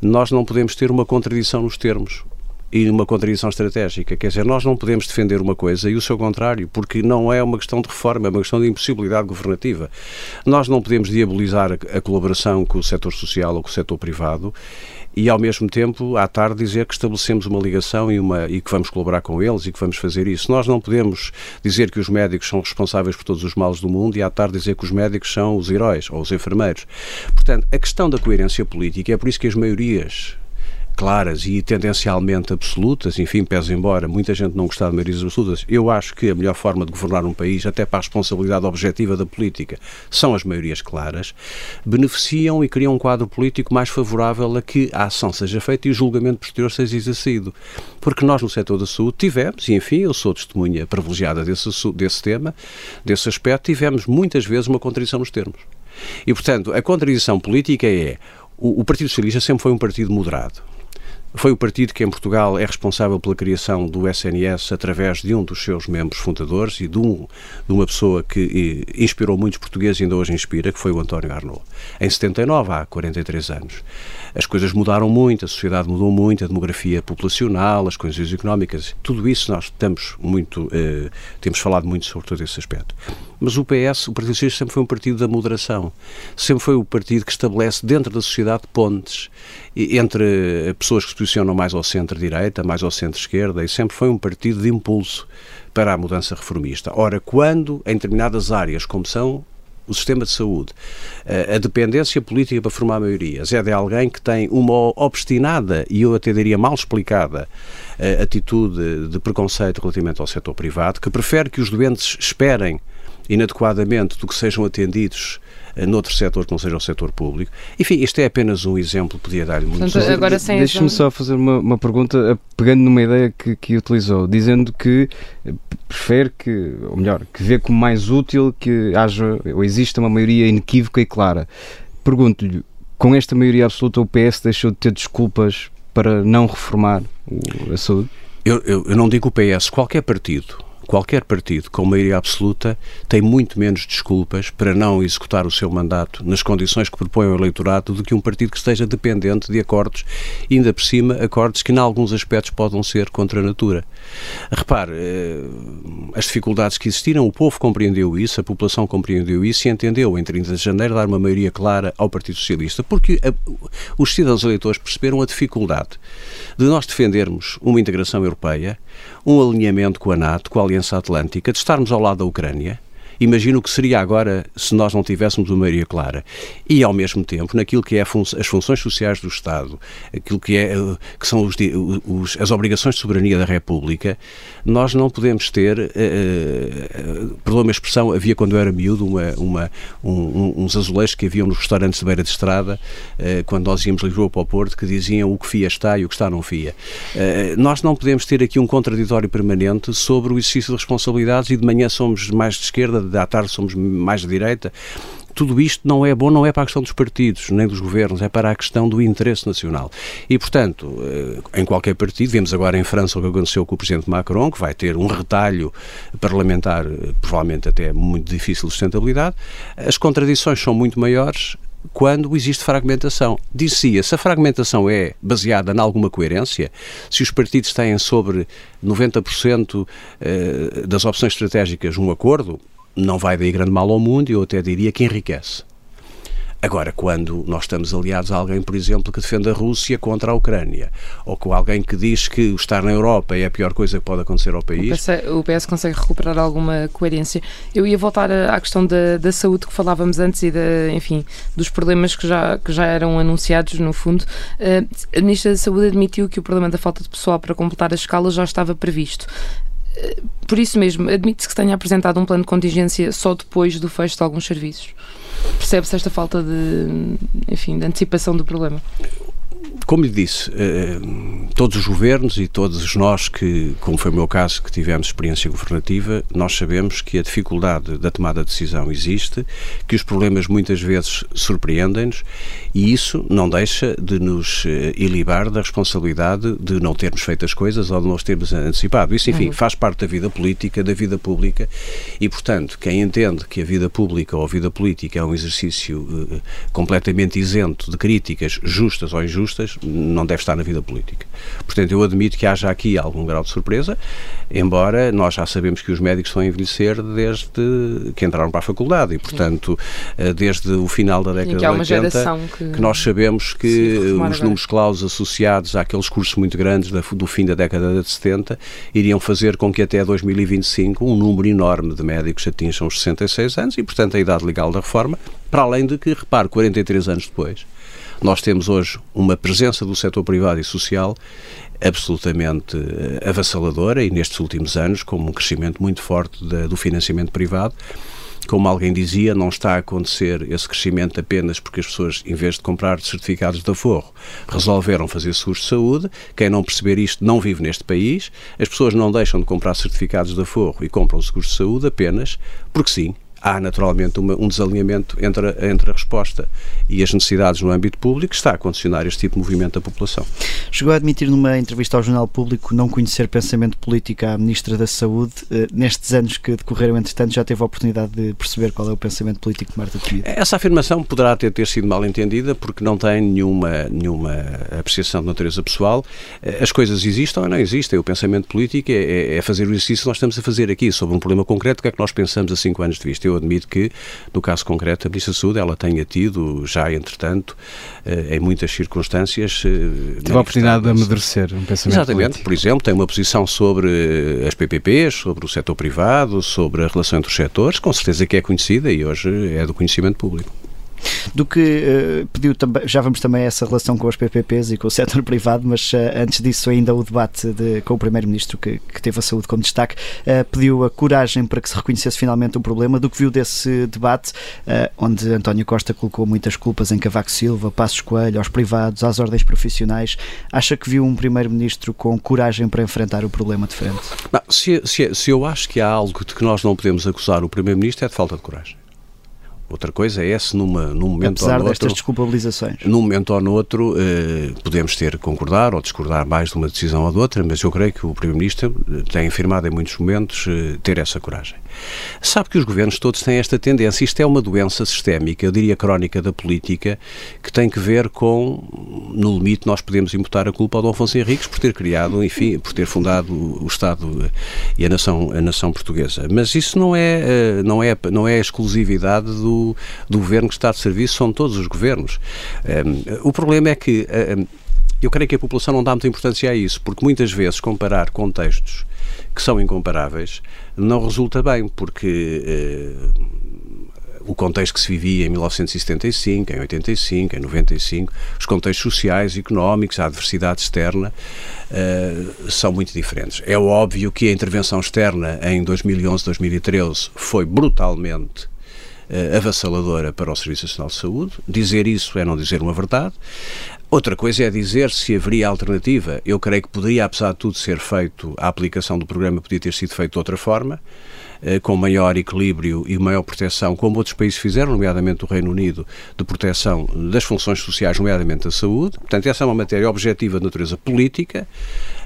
[SPEAKER 11] nós não podemos ter uma contradição nos termos e uma contradição estratégica. Quer dizer, nós não podemos defender uma coisa e o seu contrário, porque não é uma questão de reforma, é uma questão de impossibilidade governativa. Nós não podemos diabolizar a, a colaboração com o setor social ou com o setor privado e ao mesmo tempo à tarde dizer que estabelecemos uma ligação e, uma, e que vamos colaborar com eles e que vamos fazer isso. Nós não podemos dizer que os médicos são responsáveis por todos os males do mundo e à tarde dizer que os médicos são os heróis ou os enfermeiros. Portanto, a questão da coerência política é por isso que as maiorias claras e tendencialmente absolutas, enfim, pese embora muita gente não gostar de maiorias absolutas, eu acho que a melhor forma de governar um país, até para a responsabilidade objetiva da política, são as maiorias claras, beneficiam e criam um quadro político mais favorável a que a ação seja feita e o julgamento posterior seja exercido. Porque nós no setor da saúde tivemos, e enfim, eu sou testemunha privilegiada desse, desse tema, desse aspecto, tivemos muitas vezes uma contradição nos termos. E, portanto, a contradição política é o, Partido Socialista sempre foi um partido moderado. Foi o partido que em Portugal é responsável pela criação do SNS através de um dos seus membros fundadores e de, um, de uma pessoa que eh, inspirou muitos portugueses e ainda hoje inspira, que foi o António Arnaud. Em 79, há 43 anos. As coisas mudaram muito, a sociedade mudou muito, a demografia populacional, as condições económicas, tudo isso nós estamos muito, eh, temos falado muito sobre todo esse aspecto. Mas o PS, o Partido Socialista, sempre foi um partido da moderação. Sempre foi o partido que estabelece dentro da sociedade pontes entre pessoas que se posicionam mais ao centro-direita, mais ao centro-esquerda, e sempre foi um partido de impulso para a mudança reformista. Ora, quando em determinadas áreas, como são o sistema de saúde, a dependência política para formar maiorias é de alguém que tem uma obstinada e eu até diria mal explicada atitude de preconceito relativamente ao setor privado, que prefere que os doentes esperem inadequadamente do que sejam atendidos noutro setor que não seja o setor público. Enfim, este é apenas um exemplo, podia dar-lhe muito.
[SPEAKER 1] Deixe-me só fazer uma, uma pergunta, pegando numa ideia que, que utilizou, dizendo que prefere que, ou melhor, que vê como mais útil que haja ou exista uma maioria inequívoca e clara. Pergunto-lhe, com esta maioria absoluta o PS deixou de ter desculpas para não reformar a saúde?
[SPEAKER 11] Eu, eu, eu não digo o PS, qualquer partido qualquer partido com maioria absoluta tem muito menos desculpas para não executar o seu mandato nas condições que propõe o eleitorado do que um partido que esteja dependente de acordos, ainda por cima, acordos que, em alguns aspectos, podem ser contra a natura. Repare, eh, as dificuldades que existiram, o povo compreendeu isso, a população compreendeu isso e entendeu, em 30 de janeiro, dar uma maioria clara ao Partido Socialista, porque a, os cidadãos eleitores perceberam a dificuldade de nós defendermos uma integração europeia, um alinhamento com a NATO, com a Aliança Atlântica, de estarmos ao lado da Ucrânia, imagino o que seria agora se nós não tivéssemos uma maioria clara. E, ao mesmo tempo, naquilo que é fun as funções sociais do Estado, aquilo que, é, que são os, os, as obrigações de soberania da República, nós não podemos ter, uh, perdoa-me a expressão, havia quando eu era miúdo uma, uma, um, uns azulejos que haviam nos restaurantes de beira de estrada, uh, quando nós íamos de Lisboa para o Porto, que diziam o que fia está e o que está não fia. Uh, nós não podemos ter aqui um contraditório permanente sobre o exercício de responsabilidades e de manhã somos mais de esquerda, à tarde somos mais de direita. Tudo isto não é bom, não é para a questão dos partidos, nem dos governos, é para a questão do interesse nacional. E, portanto, em qualquer partido, vemos agora em França o que aconteceu com o Presidente Macron, que vai ter um retalho parlamentar, provavelmente até muito difícil de sustentabilidade. As contradições são muito maiores, quando existe fragmentação. Dizia, se a fragmentação é baseada em alguma coerência, se os partidos têm sobre 90% das opções estratégicas um acordo, não vai daí grande mal ao mundo eu até diria que enriquece. Agora, quando nós estamos aliados a alguém, por exemplo, que defende a Rússia contra a Ucrânia, ou com alguém que diz que estar na Europa é a pior coisa que pode acontecer ao país.
[SPEAKER 10] O PS, o PS consegue recuperar alguma coerência. Eu ia voltar à questão da, da saúde que falávamos antes e, enfim, dos problemas que já, que já eram anunciados, no fundo. A Ministra da Saúde admitiu que o problema da falta de pessoal para completar a escala já estava previsto por isso mesmo, admite-se que tenha apresentado um plano de contingência só depois do fecho de alguns serviços. Percebe-se esta falta de, enfim, de antecipação do problema?
[SPEAKER 11] Como lhe disse, eh, todos os governos e todos nós que, como foi o meu caso, que tivemos experiência governativa, nós sabemos que a dificuldade da tomada de decisão existe, que os problemas muitas vezes surpreendem-nos e isso não deixa de nos eh, ilibar da responsabilidade de não termos feito as coisas ou de não os termos antecipado. Isso, enfim,
[SPEAKER 12] Uhum.
[SPEAKER 11] faz parte da vida política, da vida pública e, portanto, quem entende que a vida pública ou a vida política é um exercício eh, completamente isento de críticas justas ou injustas, não deve estar na vida política. Portanto, eu admito que haja aqui algum grau de surpresa, embora nós já sabemos que os médicos estão a envelhecer desde que entraram para a faculdade e, portanto, eh, desde o final da década de
[SPEAKER 10] uma
[SPEAKER 11] 80,
[SPEAKER 10] geração que-
[SPEAKER 11] que nós sabemos que os números clausos associados àqueles cursos muito grandes do fim da década de 70 iriam fazer com que até 2025 um número enorme de médicos atinjam os 66 anos e, portanto, a idade legal da reforma, para além de que, repare, 43 anos depois, nós temos hoje uma presença do setor privado e social absolutamente eh, avassaladora e nestes últimos anos com um crescimento muito forte da- do financiamento privado como alguém dizia, não está a acontecer esse crescimento apenas porque as pessoas, em vez de comprar certificados de aforro, resolveram fazer seguros de saúde. Quem não perceber isto não vive neste país. As pessoas não deixam de comprar certificados de aforro e compram seguros de saúde apenas porque sim. Há naturalmente uma- um desalinhamento entre a, entre a resposta e as necessidades no âmbito público que está a condicionar este tipo de movimento da população.
[SPEAKER 8] Chegou a admitir numa entrevista ao Jornal Público não conhecer pensamento político à Ministra da Saúde. Eh, Nestes anos que decorreram, entretanto, já teve a oportunidade de perceber qual é o pensamento político de Marta Temido.
[SPEAKER 11] Essa afirmação poderá ter, ter sido mal entendida porque não tem nenhuma, nenhuma apreciação de natureza pessoal. Eh, As coisas existem ou não existem. O pensamento político é, é- é fazer o exercício que nós estamos a fazer aqui sobre um problema concreto. O que é que nós pensamos a cinco anos de vista? Eu admito que, no caso concreto, a Ministra da Saúde ela tenha tido, já entretanto, eh, em muitas circunstâncias. eh,
[SPEAKER 1] Tive a oportunidade de amadurecer um pensamento
[SPEAKER 11] Exatamente.
[SPEAKER 1] político.
[SPEAKER 11] Por exemplo, tem uma posição sobre as PPPs, sobre o setor privado, sobre a relação entre os setores, com certeza que é conhecida e hoje é do conhecimento público.
[SPEAKER 8] Do que eh, pediu também, já vamos também a essa relação com as PPPs e com o setor privado, mas eh, antes disso ainda o debate de- com o Primeiro-Ministro que, que teve a saúde como destaque, eh, pediu a coragem para que se reconhecesse finalmente o problema, do que viu desse debate, onde António Costa colocou muitas culpas em Cavaco Silva, Passos Coelho, aos privados, às ordens profissionais, acha que viu um Primeiro-Ministro com coragem para enfrentar o problema de frente?
[SPEAKER 11] Não, se, se- se eu acho que há algo de que nós não podemos acusar o Primeiro-Ministro é de falta de coragem. Outra coisa é se numa, num momento
[SPEAKER 8] Apesar
[SPEAKER 11] ou no
[SPEAKER 8] destas desculpabilizações.
[SPEAKER 11] num momento ou no outro eh, podemos ter concordar ou discordar mais de uma decisão ou de outra, mas eu creio que o Primeiro-Ministro eh, tem afirmado em muitos momentos eh, ter essa coragem. Sabe que os governos todos têm esta tendência. Isto é uma doença sistémica, eu diria crónica da política, que tem que ver com, no limite, nós podemos imputar a culpa ao Dom Afonso Henriques por ter criado, enfim, por ter fundado o Estado eh, e a nação, a nação portuguesa. Mas isso não é, eh, não é, não é exclusividade do, do governo que está de serviço, são todos os governos. Um, o problema é que eh, um, eu creio que a população não dá muita importância a isso, porque muitas vezes comparar contextos que são incomparáveis não resulta bem, porque eh, o contexto que se vivia em 1975, em 85, em 95, os contextos sociais, económicos, a adversidade externa eh, são muito diferentes. É óbvio que a intervenção externa em 2011, 2013 foi brutalmente avassaladora para o Serviço Nacional de Saúde. Dizer isso é não dizer uma verdade. Outra coisa é dizer se haveria alternativa. Eu creio que poderia, apesar de tudo, ser feito, a aplicação do programa podia ter sido feita de outra forma, eh, com maior equilíbrio e maior proteção, como outros países fizeram, nomeadamente o Reino Unido, de proteção das funções sociais, nomeadamente da saúde. Portanto, essa é uma matéria objetiva de natureza política.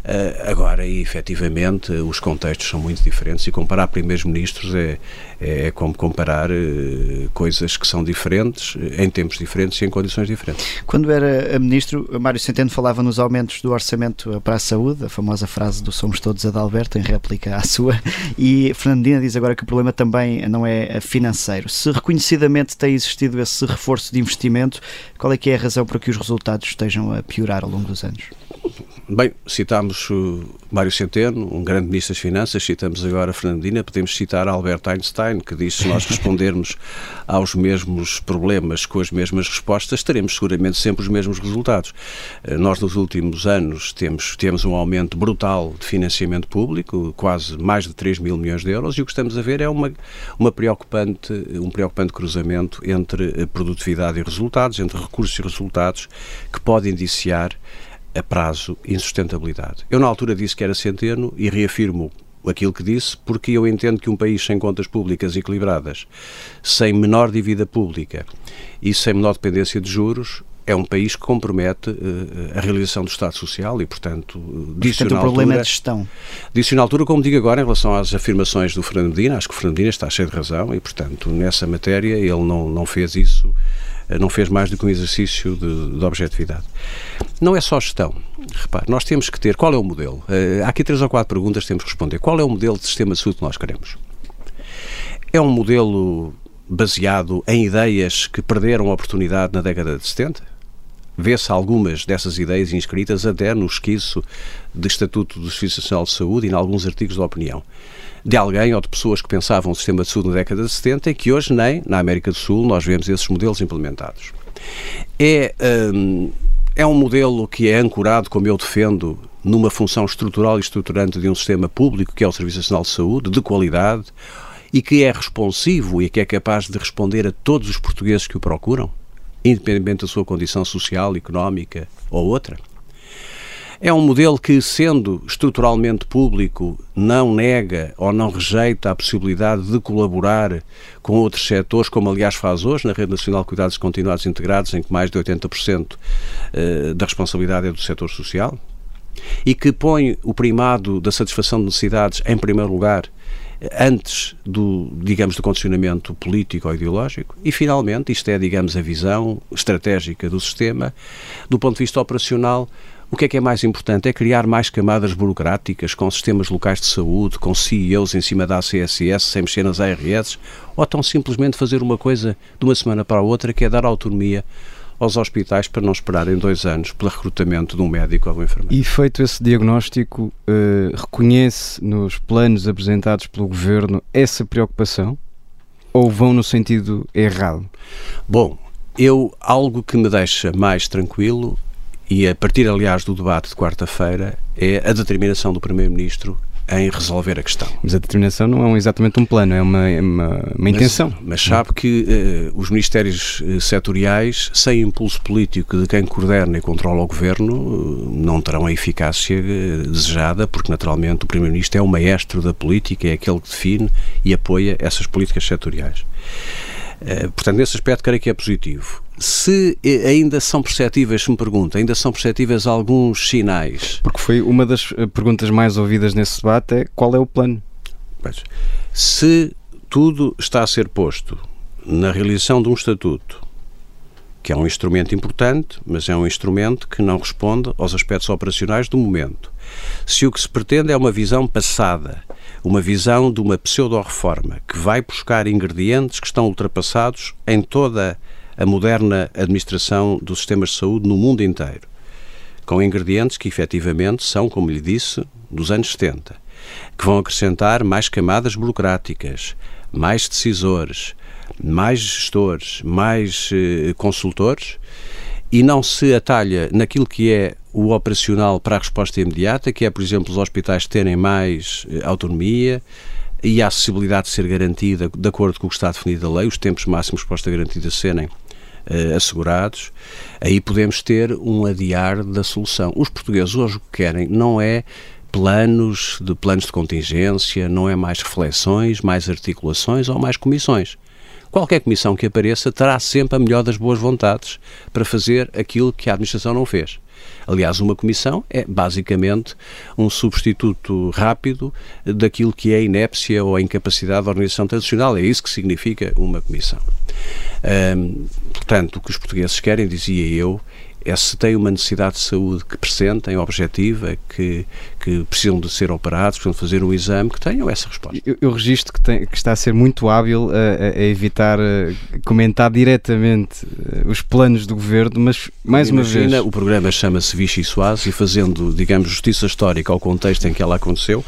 [SPEAKER 11] Eh, agora, e, efetivamente, os contextos são muito diferentes e comparar primeiros ministros é, é como comparar eh, coisas que são diferentes, eh, em tempos diferentes e em condições diferentes.
[SPEAKER 8] Quando era ministro, Mário Centeno falava nos aumentos do orçamento para a saúde, a famosa frase do Somos Todos Adalberto, em réplica à sua, e Fernandina diz agora que o problema também não é financeiro. Se reconhecidamente tem existido esse reforço de investimento, qual é que é a razão para que os resultados estejam a piorar ao longo dos anos?
[SPEAKER 11] Bem, citámos Mário Centeno, um grande ministro das Finanças, citamos agora Fernandina, podemos citar Albert Einstein, que diz que se nós respondermos aos mesmos problemas com as mesmas respostas, teremos seguramente sempre os mesmos resultados. resultados. Eh, Nós, nos últimos anos, temos, temos um aumento brutal de financiamento público, quase mais de 3 mil milhões de euros, e o que estamos a ver é uma, uma preocupante, um preocupante cruzamento entre eh, produtividade e resultados, entre recursos e resultados, que pode indiciar a prazo insustentabilidade. Eu, na altura, disse que era centeno e reafirmo aquilo que disse, porque eu entendo que um país sem contas públicas equilibradas, sem menor dívida pública e sem menor dependência de juros, é um país que compromete eh, a realização do Estado Social e, portanto, disse
[SPEAKER 8] Portanto, o
[SPEAKER 11] na
[SPEAKER 8] problema é
[SPEAKER 11] altura,
[SPEAKER 8] de gestão.
[SPEAKER 11] Disse na altura, como digo agora, em relação às afirmações do Fernando Medina, acho que o Fernando Medina está cheio de razão e, portanto, nessa matéria ele não, não fez isso, não fez mais do que um exercício de, de objetividade. Não é só gestão. Repare, nós temos que ter, qual é o modelo? Há aqui três ou quatro perguntas que temos que responder. Qual é o modelo de sistema de saúde que nós queremos? É um modelo baseado em ideias que perderam a oportunidade na década de 70? Vê-se algumas dessas ideias inscritas até no esquiço de Estatuto do Serviço Nacional de Saúde e em alguns artigos da opinião. De alguém ou de pessoas que pensavam o sistema de saúde na década de 70 e que hoje nem, na América do Sul, nós vemos esses modelos implementados. É, hum, é um modelo que é ancorado, como eu defendo, numa função estrutural e estruturante de um sistema público, que é o Serviço Nacional de Saúde, de qualidade, e que é responsivo e que é capaz de responder a todos os portugueses que o procuram, independentemente da sua condição social, económica ou outra. É um modelo que, sendo estruturalmente público, não nega ou não rejeita a possibilidade de colaborar com outros setores, como aliás faz hoje na Rede Nacional de Cuidados Continuados Integrados, em que mais de 80% eh, da responsabilidade é do setor social, e que põe o primado da satisfação de necessidades em primeiro lugar antes do, digamos, do condicionamento político ou ideológico e, finalmente, isto é, digamos, a visão estratégica do sistema, do ponto de vista operacional, o que é que é mais importante? É criar mais camadas burocráticas com sistemas locais de saúde, com CEOs em cima da ACSS, sem mexer nas ARS, ou tão simplesmente fazer uma coisa de uma semana para a outra, que é dar autonomia aos hospitais para não esperarem dois anos pelo recrutamento de um médico ou um enfermeiro.
[SPEAKER 1] E feito esse diagnóstico, eh, reconhece nos planos apresentados pelo Governo essa preocupação? Ou vão no sentido errado?
[SPEAKER 11] Bom, eu, algo que me deixa mais tranquilo, e a partir, aliás, do debate de quarta-feira, é a determinação do Primeiro-Ministro em resolver a questão.
[SPEAKER 1] Mas a determinação não é exatamente um plano, é uma, é uma, uma intenção.
[SPEAKER 11] Mas, mas sabe que eh, os ministérios eh, setoriais, sem impulso político de quem coordena e controla o governo, eh, não terão a eficácia desejada, porque naturalmente o Primeiro-Ministro é o maestro da política, é aquele que define e apoia essas políticas setoriais. Eh, portanto, nesse aspecto, creio que é positivo. Se eh, ainda são perceptíveis, se me pergunta, ainda são perceptíveis alguns sinais
[SPEAKER 1] Porque foi uma das eh, perguntas mais ouvidas nesse debate é qual é o plano?
[SPEAKER 11] Pois. Se tudo está a ser posto na realização de um estatuto, que é um instrumento importante, mas é um instrumento que não responde aos aspectos operacionais do momento. Se o que se pretende é uma visão passada, uma visão de uma pseudo-reforma que vai buscar ingredientes que estão ultrapassados em toda a moderna administração dos sistemas de saúde no mundo inteiro, com ingredientes que efetivamente são, como lhe disse, dos anos 70, que vão acrescentar mais camadas burocráticas, mais decisores, mais gestores, mais eh, consultores e não se atalha naquilo que é o operacional para a resposta imediata, que é, por exemplo, os hospitais terem mais eh, autonomia e a acessibilidade ser garantida de acordo com o que está definido da lei, os tempos máximos de resposta garantida serem eh, assegurados, aí podemos ter um adiar da solução. Os portugueses hoje o que querem não é planos de planos de contingência, não é mais reflexões, mais articulações ou mais comissões. Qualquer comissão que apareça terá sempre a melhor das boas vontades para fazer aquilo que a administração não fez. Aliás, uma comissão é basicamente um substituto rápido daquilo que é a inépcia ou a incapacidade da organização tradicional. É isso que significa uma comissão. Hum, portanto, o que os portugueses querem, dizia eu, é se têm uma necessidade de saúde que pressentem, objetiva, que, que precisam de ser operados, precisam de fazer um exame, que tenham essa resposta.
[SPEAKER 1] Eu, eu registro que, tem- que está a ser muito hábil a, a- evitar comentar diretamente eh, os planos do governo, mas mais uma
[SPEAKER 11] Imagina,
[SPEAKER 1] vez.
[SPEAKER 11] o programa chama-se Vichy Soase e fazendo, digamos, justiça histórica ao contexto em que ela aconteceu,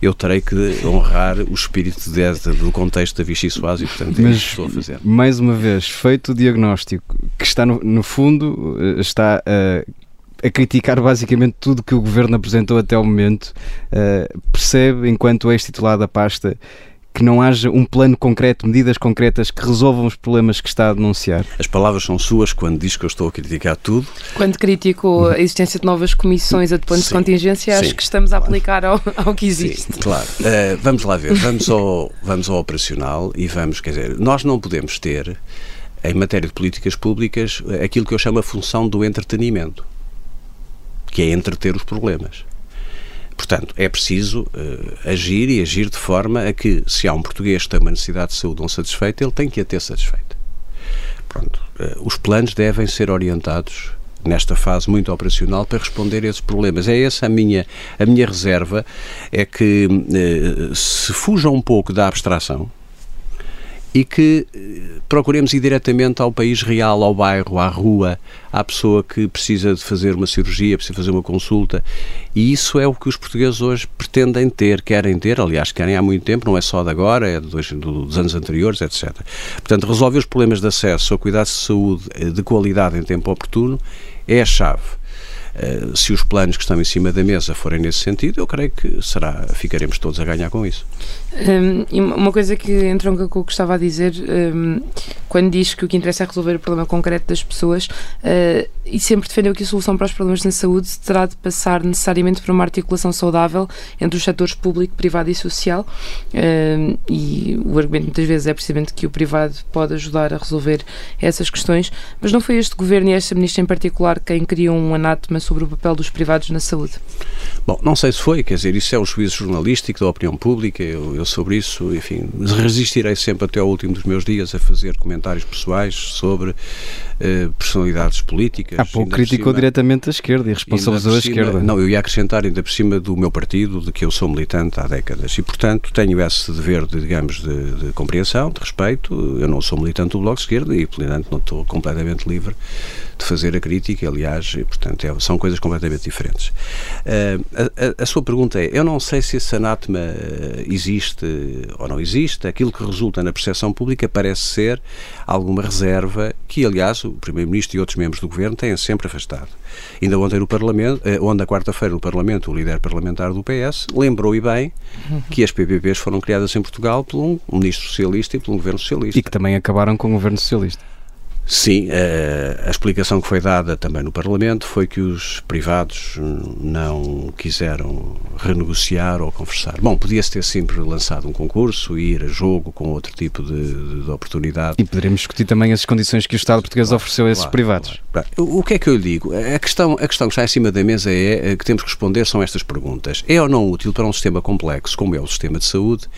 [SPEAKER 11] eu terei que honrar o espírito de- do contexto da Vichy Soase e, portanto, é
[SPEAKER 1] Mas,
[SPEAKER 11] isso que estou a fazer.
[SPEAKER 1] mais uma vez, feito o diagnóstico, que está no, no fundo, eh, está a, a criticar basicamente tudo que o governo apresentou até o momento. Uh, percebe, enquanto ex-titular da pasta, que não haja um plano concreto, medidas concretas que resolvam os problemas que está a denunciar?
[SPEAKER 11] As palavras são suas quando diz que eu estou a criticar tudo.
[SPEAKER 10] Quando critico a existência de novas comissões a de planos de contingência, acho
[SPEAKER 11] sim,
[SPEAKER 10] que estamos a aplicar ao, ao que existe.
[SPEAKER 11] Sim, claro. Uh, vamos lá ver, vamos ao, vamos ao operacional e vamos, quer dizer, nós não podemos ter, em matéria de políticas públicas, aquilo que eu chamo a função do entretenimento, que é entreter os problemas. Portanto, é preciso uh, agir e agir de forma a que, se há um português que tem uma necessidade de saúde não satisfeita, ele tem que a ter satisfeita. Pronto. Uh, os planos devem ser orientados nesta fase muito operacional para responder a esses problemas. É essa a minha, a minha reserva, é que uh, se fuja um pouco da abstração, e que eh, procuremos ir diretamente ao país real, ao bairro, à rua, à pessoa que precisa de fazer uma cirurgia, precisa fazer uma consulta. E isso é o que os portugueses hoje pretendem ter, querem ter, aliás, querem há muito tempo, não é só de agora, é dos, dos anos anteriores, etc. Portanto, resolver os problemas de acesso a cuidados de saúde eh, de qualidade em tempo oportuno é a chave. Uh, se os planos que estão em cima da mesa forem nesse sentido, eu creio que será, ficaremos todos a ganhar com isso.
[SPEAKER 10] Um, uma coisa que entronca com o que estava a dizer, um, quando diz que o que interessa é resolver o problema concreto das pessoas, uh, e sempre defendeu que a solução para os problemas na saúde terá de passar necessariamente por uma articulação saudável entre os setores público, privado e social, um, e o argumento muitas vezes é precisamente que o privado pode ajudar a resolver essas questões, mas não foi este governo e esta ministra em particular quem criou um anátema sobre o papel dos privados na saúde?
[SPEAKER 11] Bom, não sei se foi, quer dizer, isso é o juízo jornalístico da opinião pública, eu, eu sobre isso, enfim, resistirei sempre até ao último dos meus dias a fazer comentários pessoais sobre uh, personalidades políticas.
[SPEAKER 1] Há pouco criticou cima, diretamente a esquerda e responsabilizou a esquerda.
[SPEAKER 11] Não, eu ia acrescentar ainda por cima do meu partido, de que eu sou militante há décadas e, portanto, tenho esse dever, de, digamos, de, de compreensão, de respeito. Eu não sou militante do Bloco de Esquerda e, portanto, não estou completamente livre de fazer a crítica, aliás, e, portanto, é, são coisas completamente diferentes. Uh, a, a, a, sua pergunta é: eu não sei se esse anátema existe ou não existe, aquilo que resulta na percepção pública parece ser alguma reserva que, aliás, o Primeiro-Ministro e outros membros do Governo têm sempre afastado. Ainda ontem no Parlamento, eh, ontem na quarta-feira no Parlamento, o líder parlamentar do PS lembrou e bem que as PPPs foram criadas em Portugal por um ministro socialista e por um governo socialista.
[SPEAKER 1] E que também acabaram com o governo socialista.
[SPEAKER 11] Sim, a, a, explicação que foi dada também no Parlamento foi que os privados não quiseram renegociar ou conversar. Bom, podia-se ter sempre lançado um concurso, ir a jogo com outro tipo de, de oportunidade.
[SPEAKER 1] E poderemos discutir também as condições que o Estado português claro, ofereceu a esses claro, privados.
[SPEAKER 11] Claro. O, que é que eu lhe digo? A questão, a questão que está em cima da mesa é, é que temos que responder são estas perguntas. É ou não útil para um sistema complexo, como é o sistema de saúde,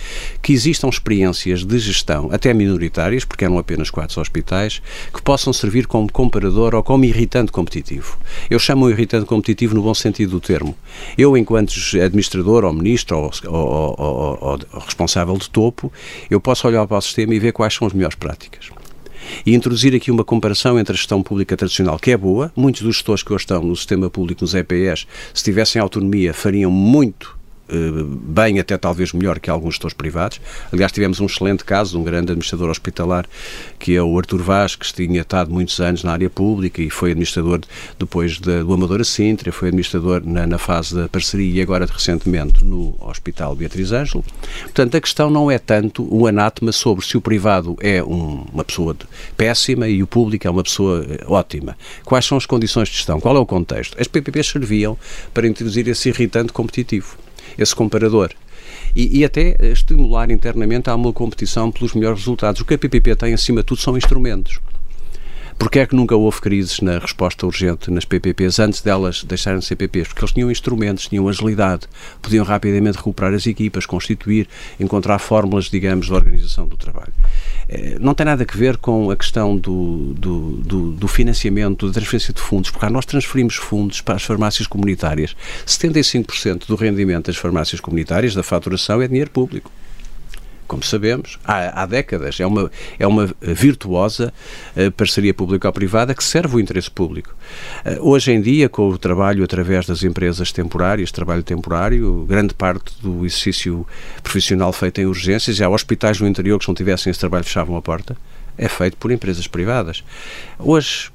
[SPEAKER 11] que existam experiências de gestão, até minoritárias, porque eram apenas quatro hospitais, que possam servir como comparador ou como irritante competitivo. Eu chamo o irritante competitivo no bom sentido do termo. Eu, enquanto administrador ou ministro ou, ou, ou, ou responsável de topo, eu posso olhar para o sistema e ver quais são as melhores práticas e introduzir aqui uma comparação entre a gestão pública tradicional, que é boa. Muitos dos gestores que hoje estão no sistema público, nos EPS, se tivessem autonomia, fariam muito bem, até talvez melhor que alguns gestores privados. Aliás, tivemos um excelente caso de um grande administrador hospitalar, que é o Artur Vaz, que tinha estado muitos anos na área pública e foi administrador depois de, do Amadora Sintra, foi administrador na, na, fase da parceria e agora recentemente no Hospital Beatriz Ângelo. Portanto, a questão não é tanto o anátema sobre se o privado é um, uma pessoa péssima e o público é uma pessoa eh, ótima. Quais são as condições de gestão? Qual é o contexto? As PPPs serviam para introduzir esse irritante competitivo esse comparador. E, e, até estimular internamente a uma competição pelos melhores resultados. O que a PPP tem, acima de tudo, são instrumentos. Porquê é que nunca houve crises na resposta urgente nas PPPs antes delas deixarem de ser PPPs? Porque eles tinham instrumentos, tinham agilidade, podiam rapidamente recuperar as equipas, constituir, encontrar fórmulas, digamos, de organização do trabalho. Eh, não tem nada a ver com a questão do, do, do, do financiamento, da transferência de fundos, porque nós transferimos fundos para as farmácias comunitárias. 75% do rendimento das farmácias comunitárias, da faturação, é dinheiro público como sabemos, há, há, décadas. É uma, é uma virtuosa uh, parceria público-privada que serve o interesse público. Uh, hoje em dia, com o trabalho através das empresas temporárias, trabalho temporário, grande parte do exercício profissional feito em urgências, há hospitais no interior que se não tivessem esse trabalho fechavam a porta, é feito por empresas privadas. Hoje,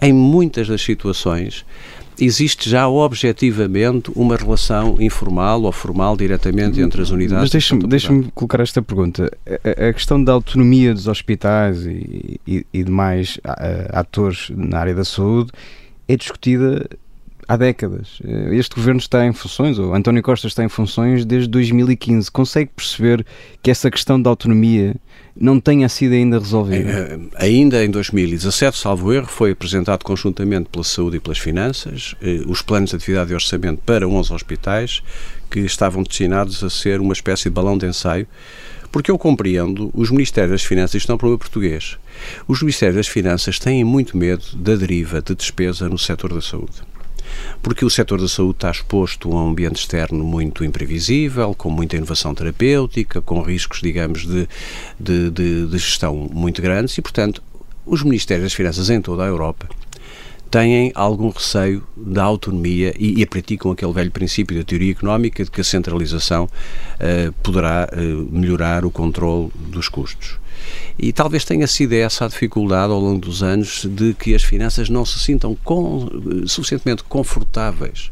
[SPEAKER 11] em muitas das situações, existe já objetivamente uma relação informal ou formal diretamente entre as unidades.
[SPEAKER 1] Mas deixa-me deixa colocar esta pergunta. A, a- a questão da autonomia dos hospitais e, e, e demais a- a- atores na área da saúde é discutida há décadas. Eh, Este governo está em funções, ou António Costa está em funções desde 2015. Consegue perceber que essa questão da autonomia não tenha sido ainda resolvida?
[SPEAKER 11] Eh, Ainda em 2017, salvo erro, foi apresentado conjuntamente pela Saúde e pelas Finanças eh, os planos de atividade e orçamento para 11 hospitais que estavam destinados a ser uma espécie de balão de ensaio. Porque eu compreendo, os Ministérios das Finanças, isto não é um problema português, os Ministérios das Finanças têm muito medo da deriva de despesa no setor da saúde porque o setor da saúde está exposto a um ambiente externo muito imprevisível, com muita inovação terapêutica, com riscos, digamos, de, de, de, de gestão muito grandes e, portanto, os Ministérios das Finanças em toda a Europa têm algum receio da autonomia e, e praticam aquele velho princípio da teoria económica de que a centralização eh, poderá eh, melhorar o controle dos custos. E talvez tenha sido essa a dificuldade ao longo dos anos de que as finanças não se sintam com- suficientemente confortáveis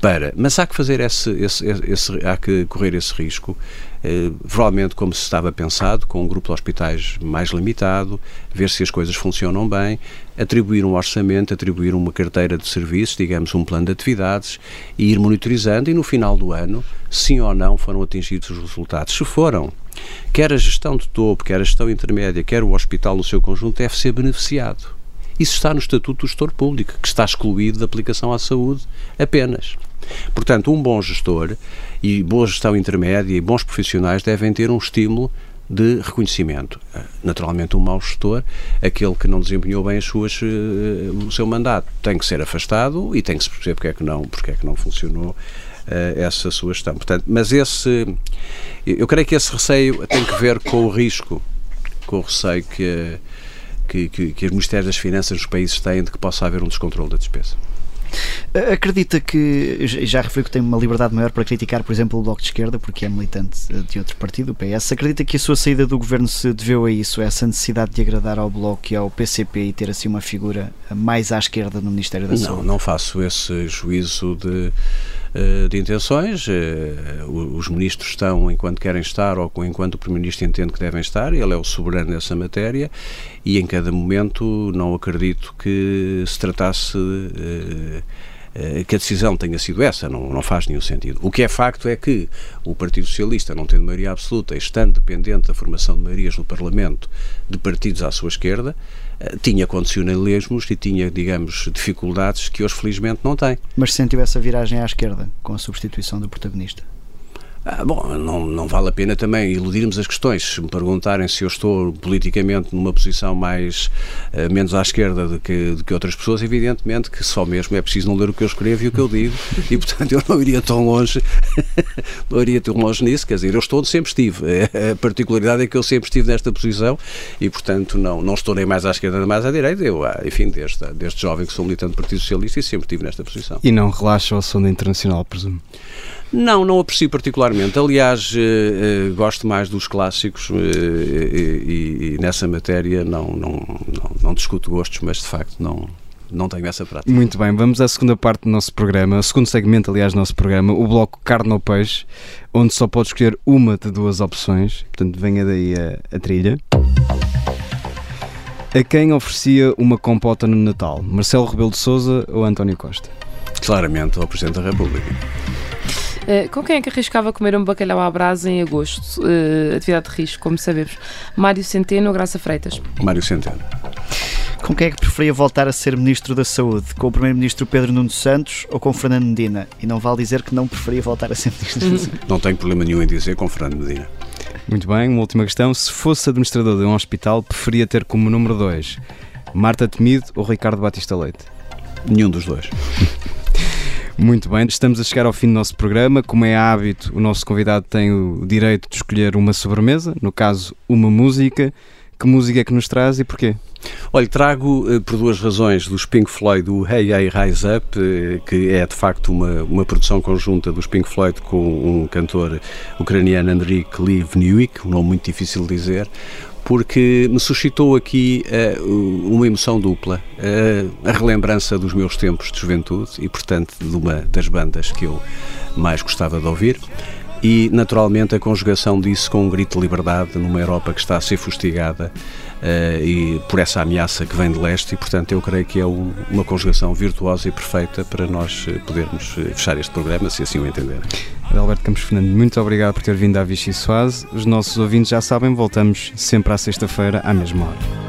[SPEAKER 11] para. Mas há que fazer esse, esse- esse- há que correr esse risco, eh, provavelmente como se estava pensado, com um grupo de hospitais mais limitado, ver se as coisas funcionam bem, atribuir um orçamento, atribuir uma carteira de serviços, digamos um plano de atividades, e ir monitorizando e no final do ano, sim ou não, foram atingidos os resultados. Se foram, quer a gestão de topo, quer a gestão intermédia, quer o hospital no seu conjunto, deve ser beneficiado. Isso está no Estatuto do Gestor Público, que está excluído da aplicação à saúde apenas. Portanto, um bom gestor e boa gestão intermédia e bons profissionais devem ter um estímulo de reconhecimento. Ah, Naturalmente, um mau gestor, aquele que não desempenhou bem as suas, eh, o seu mandato, tem que ser afastado e tem que se perceber porque é que não, porque é que não funcionou essa sua gestão. Portanto, mas esse, eu creio que esse receio tem que ver com o risco, com o receio que, que, que, que os Ministérios das Finanças dos países têm de que possa haver um descontrole da despesa.
[SPEAKER 8] Acredita que, já referiu que tem uma liberdade maior para criticar, por exemplo, o Bloco de Esquerda, porque é militante eh, de outro partido, o PS. Acredita que a sua saída do governo se deveu a isso, a essa necessidade de agradar ao Bloco e ao PCP e ter assim uma figura mais à esquerda no Ministério da
[SPEAKER 11] Não,
[SPEAKER 8] Saúde?
[SPEAKER 11] não faço esse juízo de, eh, de intenções. Eh, Os ministros estão enquanto querem estar ou enquanto o Primeiro-Ministro entende que devem estar, ele é o soberano nessa matéria e em cada momento não acredito que se tratasse. eh, eh, que a decisão tenha sido essa, não, não faz nenhum sentido. O que é facto é que o Partido Socialista, não tendo maioria absoluta, estando dependente da formação de maiorias no Parlamento de partidos à sua esquerda, eh, tinha condicionalismos e tinha, digamos, dificuldades que hoje felizmente não tem.
[SPEAKER 8] Mas sentiu essa viragem à esquerda com a substituição do protagonista?
[SPEAKER 11] Ah, bom, não, não vale a pena também iludirmos as questões. Se me perguntarem se eu estou politicamente numa posição mais eh, menos à esquerda do que, do que outras pessoas, evidentemente que só mesmo é preciso não ler o que eu escrevo e o que eu digo, e portanto eu não iria tão longe, não iria tão longe nisso, quer dizer, eu estou onde sempre estive. Eh, A particularidade é que eu sempre estive nesta posição e, portanto, não, não estou nem mais à esquerda nem mais à direita. Eu, ah, enfim, desde, desde jovem que sou militante do Partido Socialista e sempre estive nesta posição.
[SPEAKER 1] E não relaxa som da internacional, presumo.
[SPEAKER 11] Não, não aprecio particularmente. Aliás, eh, eh, gosto mais dos clássicos eh, e, e- nessa matéria não, não, não, não discuto gostos, mas de facto não, não tenho essa prática.
[SPEAKER 1] Muito bem, vamos à segunda parte do nosso programa, o segundo segmento, aliás, do nosso programa, o bloco carne ou peixe, onde só pode escolher uma de duas opções, portanto venha daí a, a trilha. A quem oferecia uma compota no Natal? Marcelo Rebelo de Sousa ou António Costa?
[SPEAKER 11] Claramente ao Presidente da República.
[SPEAKER 10] Eh, com quem é que arriscava comer um bacalhau à brasa em agosto? Eh, atividade de risco, como sabemos. Mário Centeno ou Graça Freitas?
[SPEAKER 11] Mário Centeno.
[SPEAKER 8] Com quem é que preferia voltar a ser Ministro da Saúde? Com o Primeiro-Ministro Pedro Nuno Santos ou com Fernando Medina? E não vale dizer que não preferia voltar a ser Ministro da Saúde.
[SPEAKER 11] Não tenho problema nenhum em dizer com Fernando Medina.
[SPEAKER 1] Muito bem, uma última questão. Se fosse administrador de um hospital, preferia ter como número 2 Marta Temido ou Ricardo Batista Leite?
[SPEAKER 11] Nenhum dos dois.
[SPEAKER 1] Muito bem, estamos a chegar ao fim do nosso programa. Como é hábito, o nosso convidado tem o direito de escolher uma sobremesa, no caso, uma música. Que música é que nos traz e porquê?
[SPEAKER 11] Olha, trago eh, por duas razões dos Pink Floyd o Hey Hey Rise Up, eh, que é de facto uma, uma produção conjunta dos Pink Floyd com um cantor ucraniano Andriy Livniuk, um nome muito difícil de dizer, porque me suscitou aqui uh, uma emoção dupla. Uh, a relembrança dos meus tempos de juventude e, portanto, de uma das bandas que eu mais gostava de ouvir. E, naturalmente, a conjugação disso com um grito de liberdade numa Europa que está a ser fustigada e por essa ameaça que vem de leste, e, portanto, eu creio que é um, uma conjugação virtuosa e perfeita para nós podermos fechar este programa, se assim o entenderem.
[SPEAKER 1] Alberto Campos Fernando, muito obrigado por ter vindo à Vichy Soase. Os nossos ouvintes já sabem, voltamos sempre à sexta-feira, à mesma hora.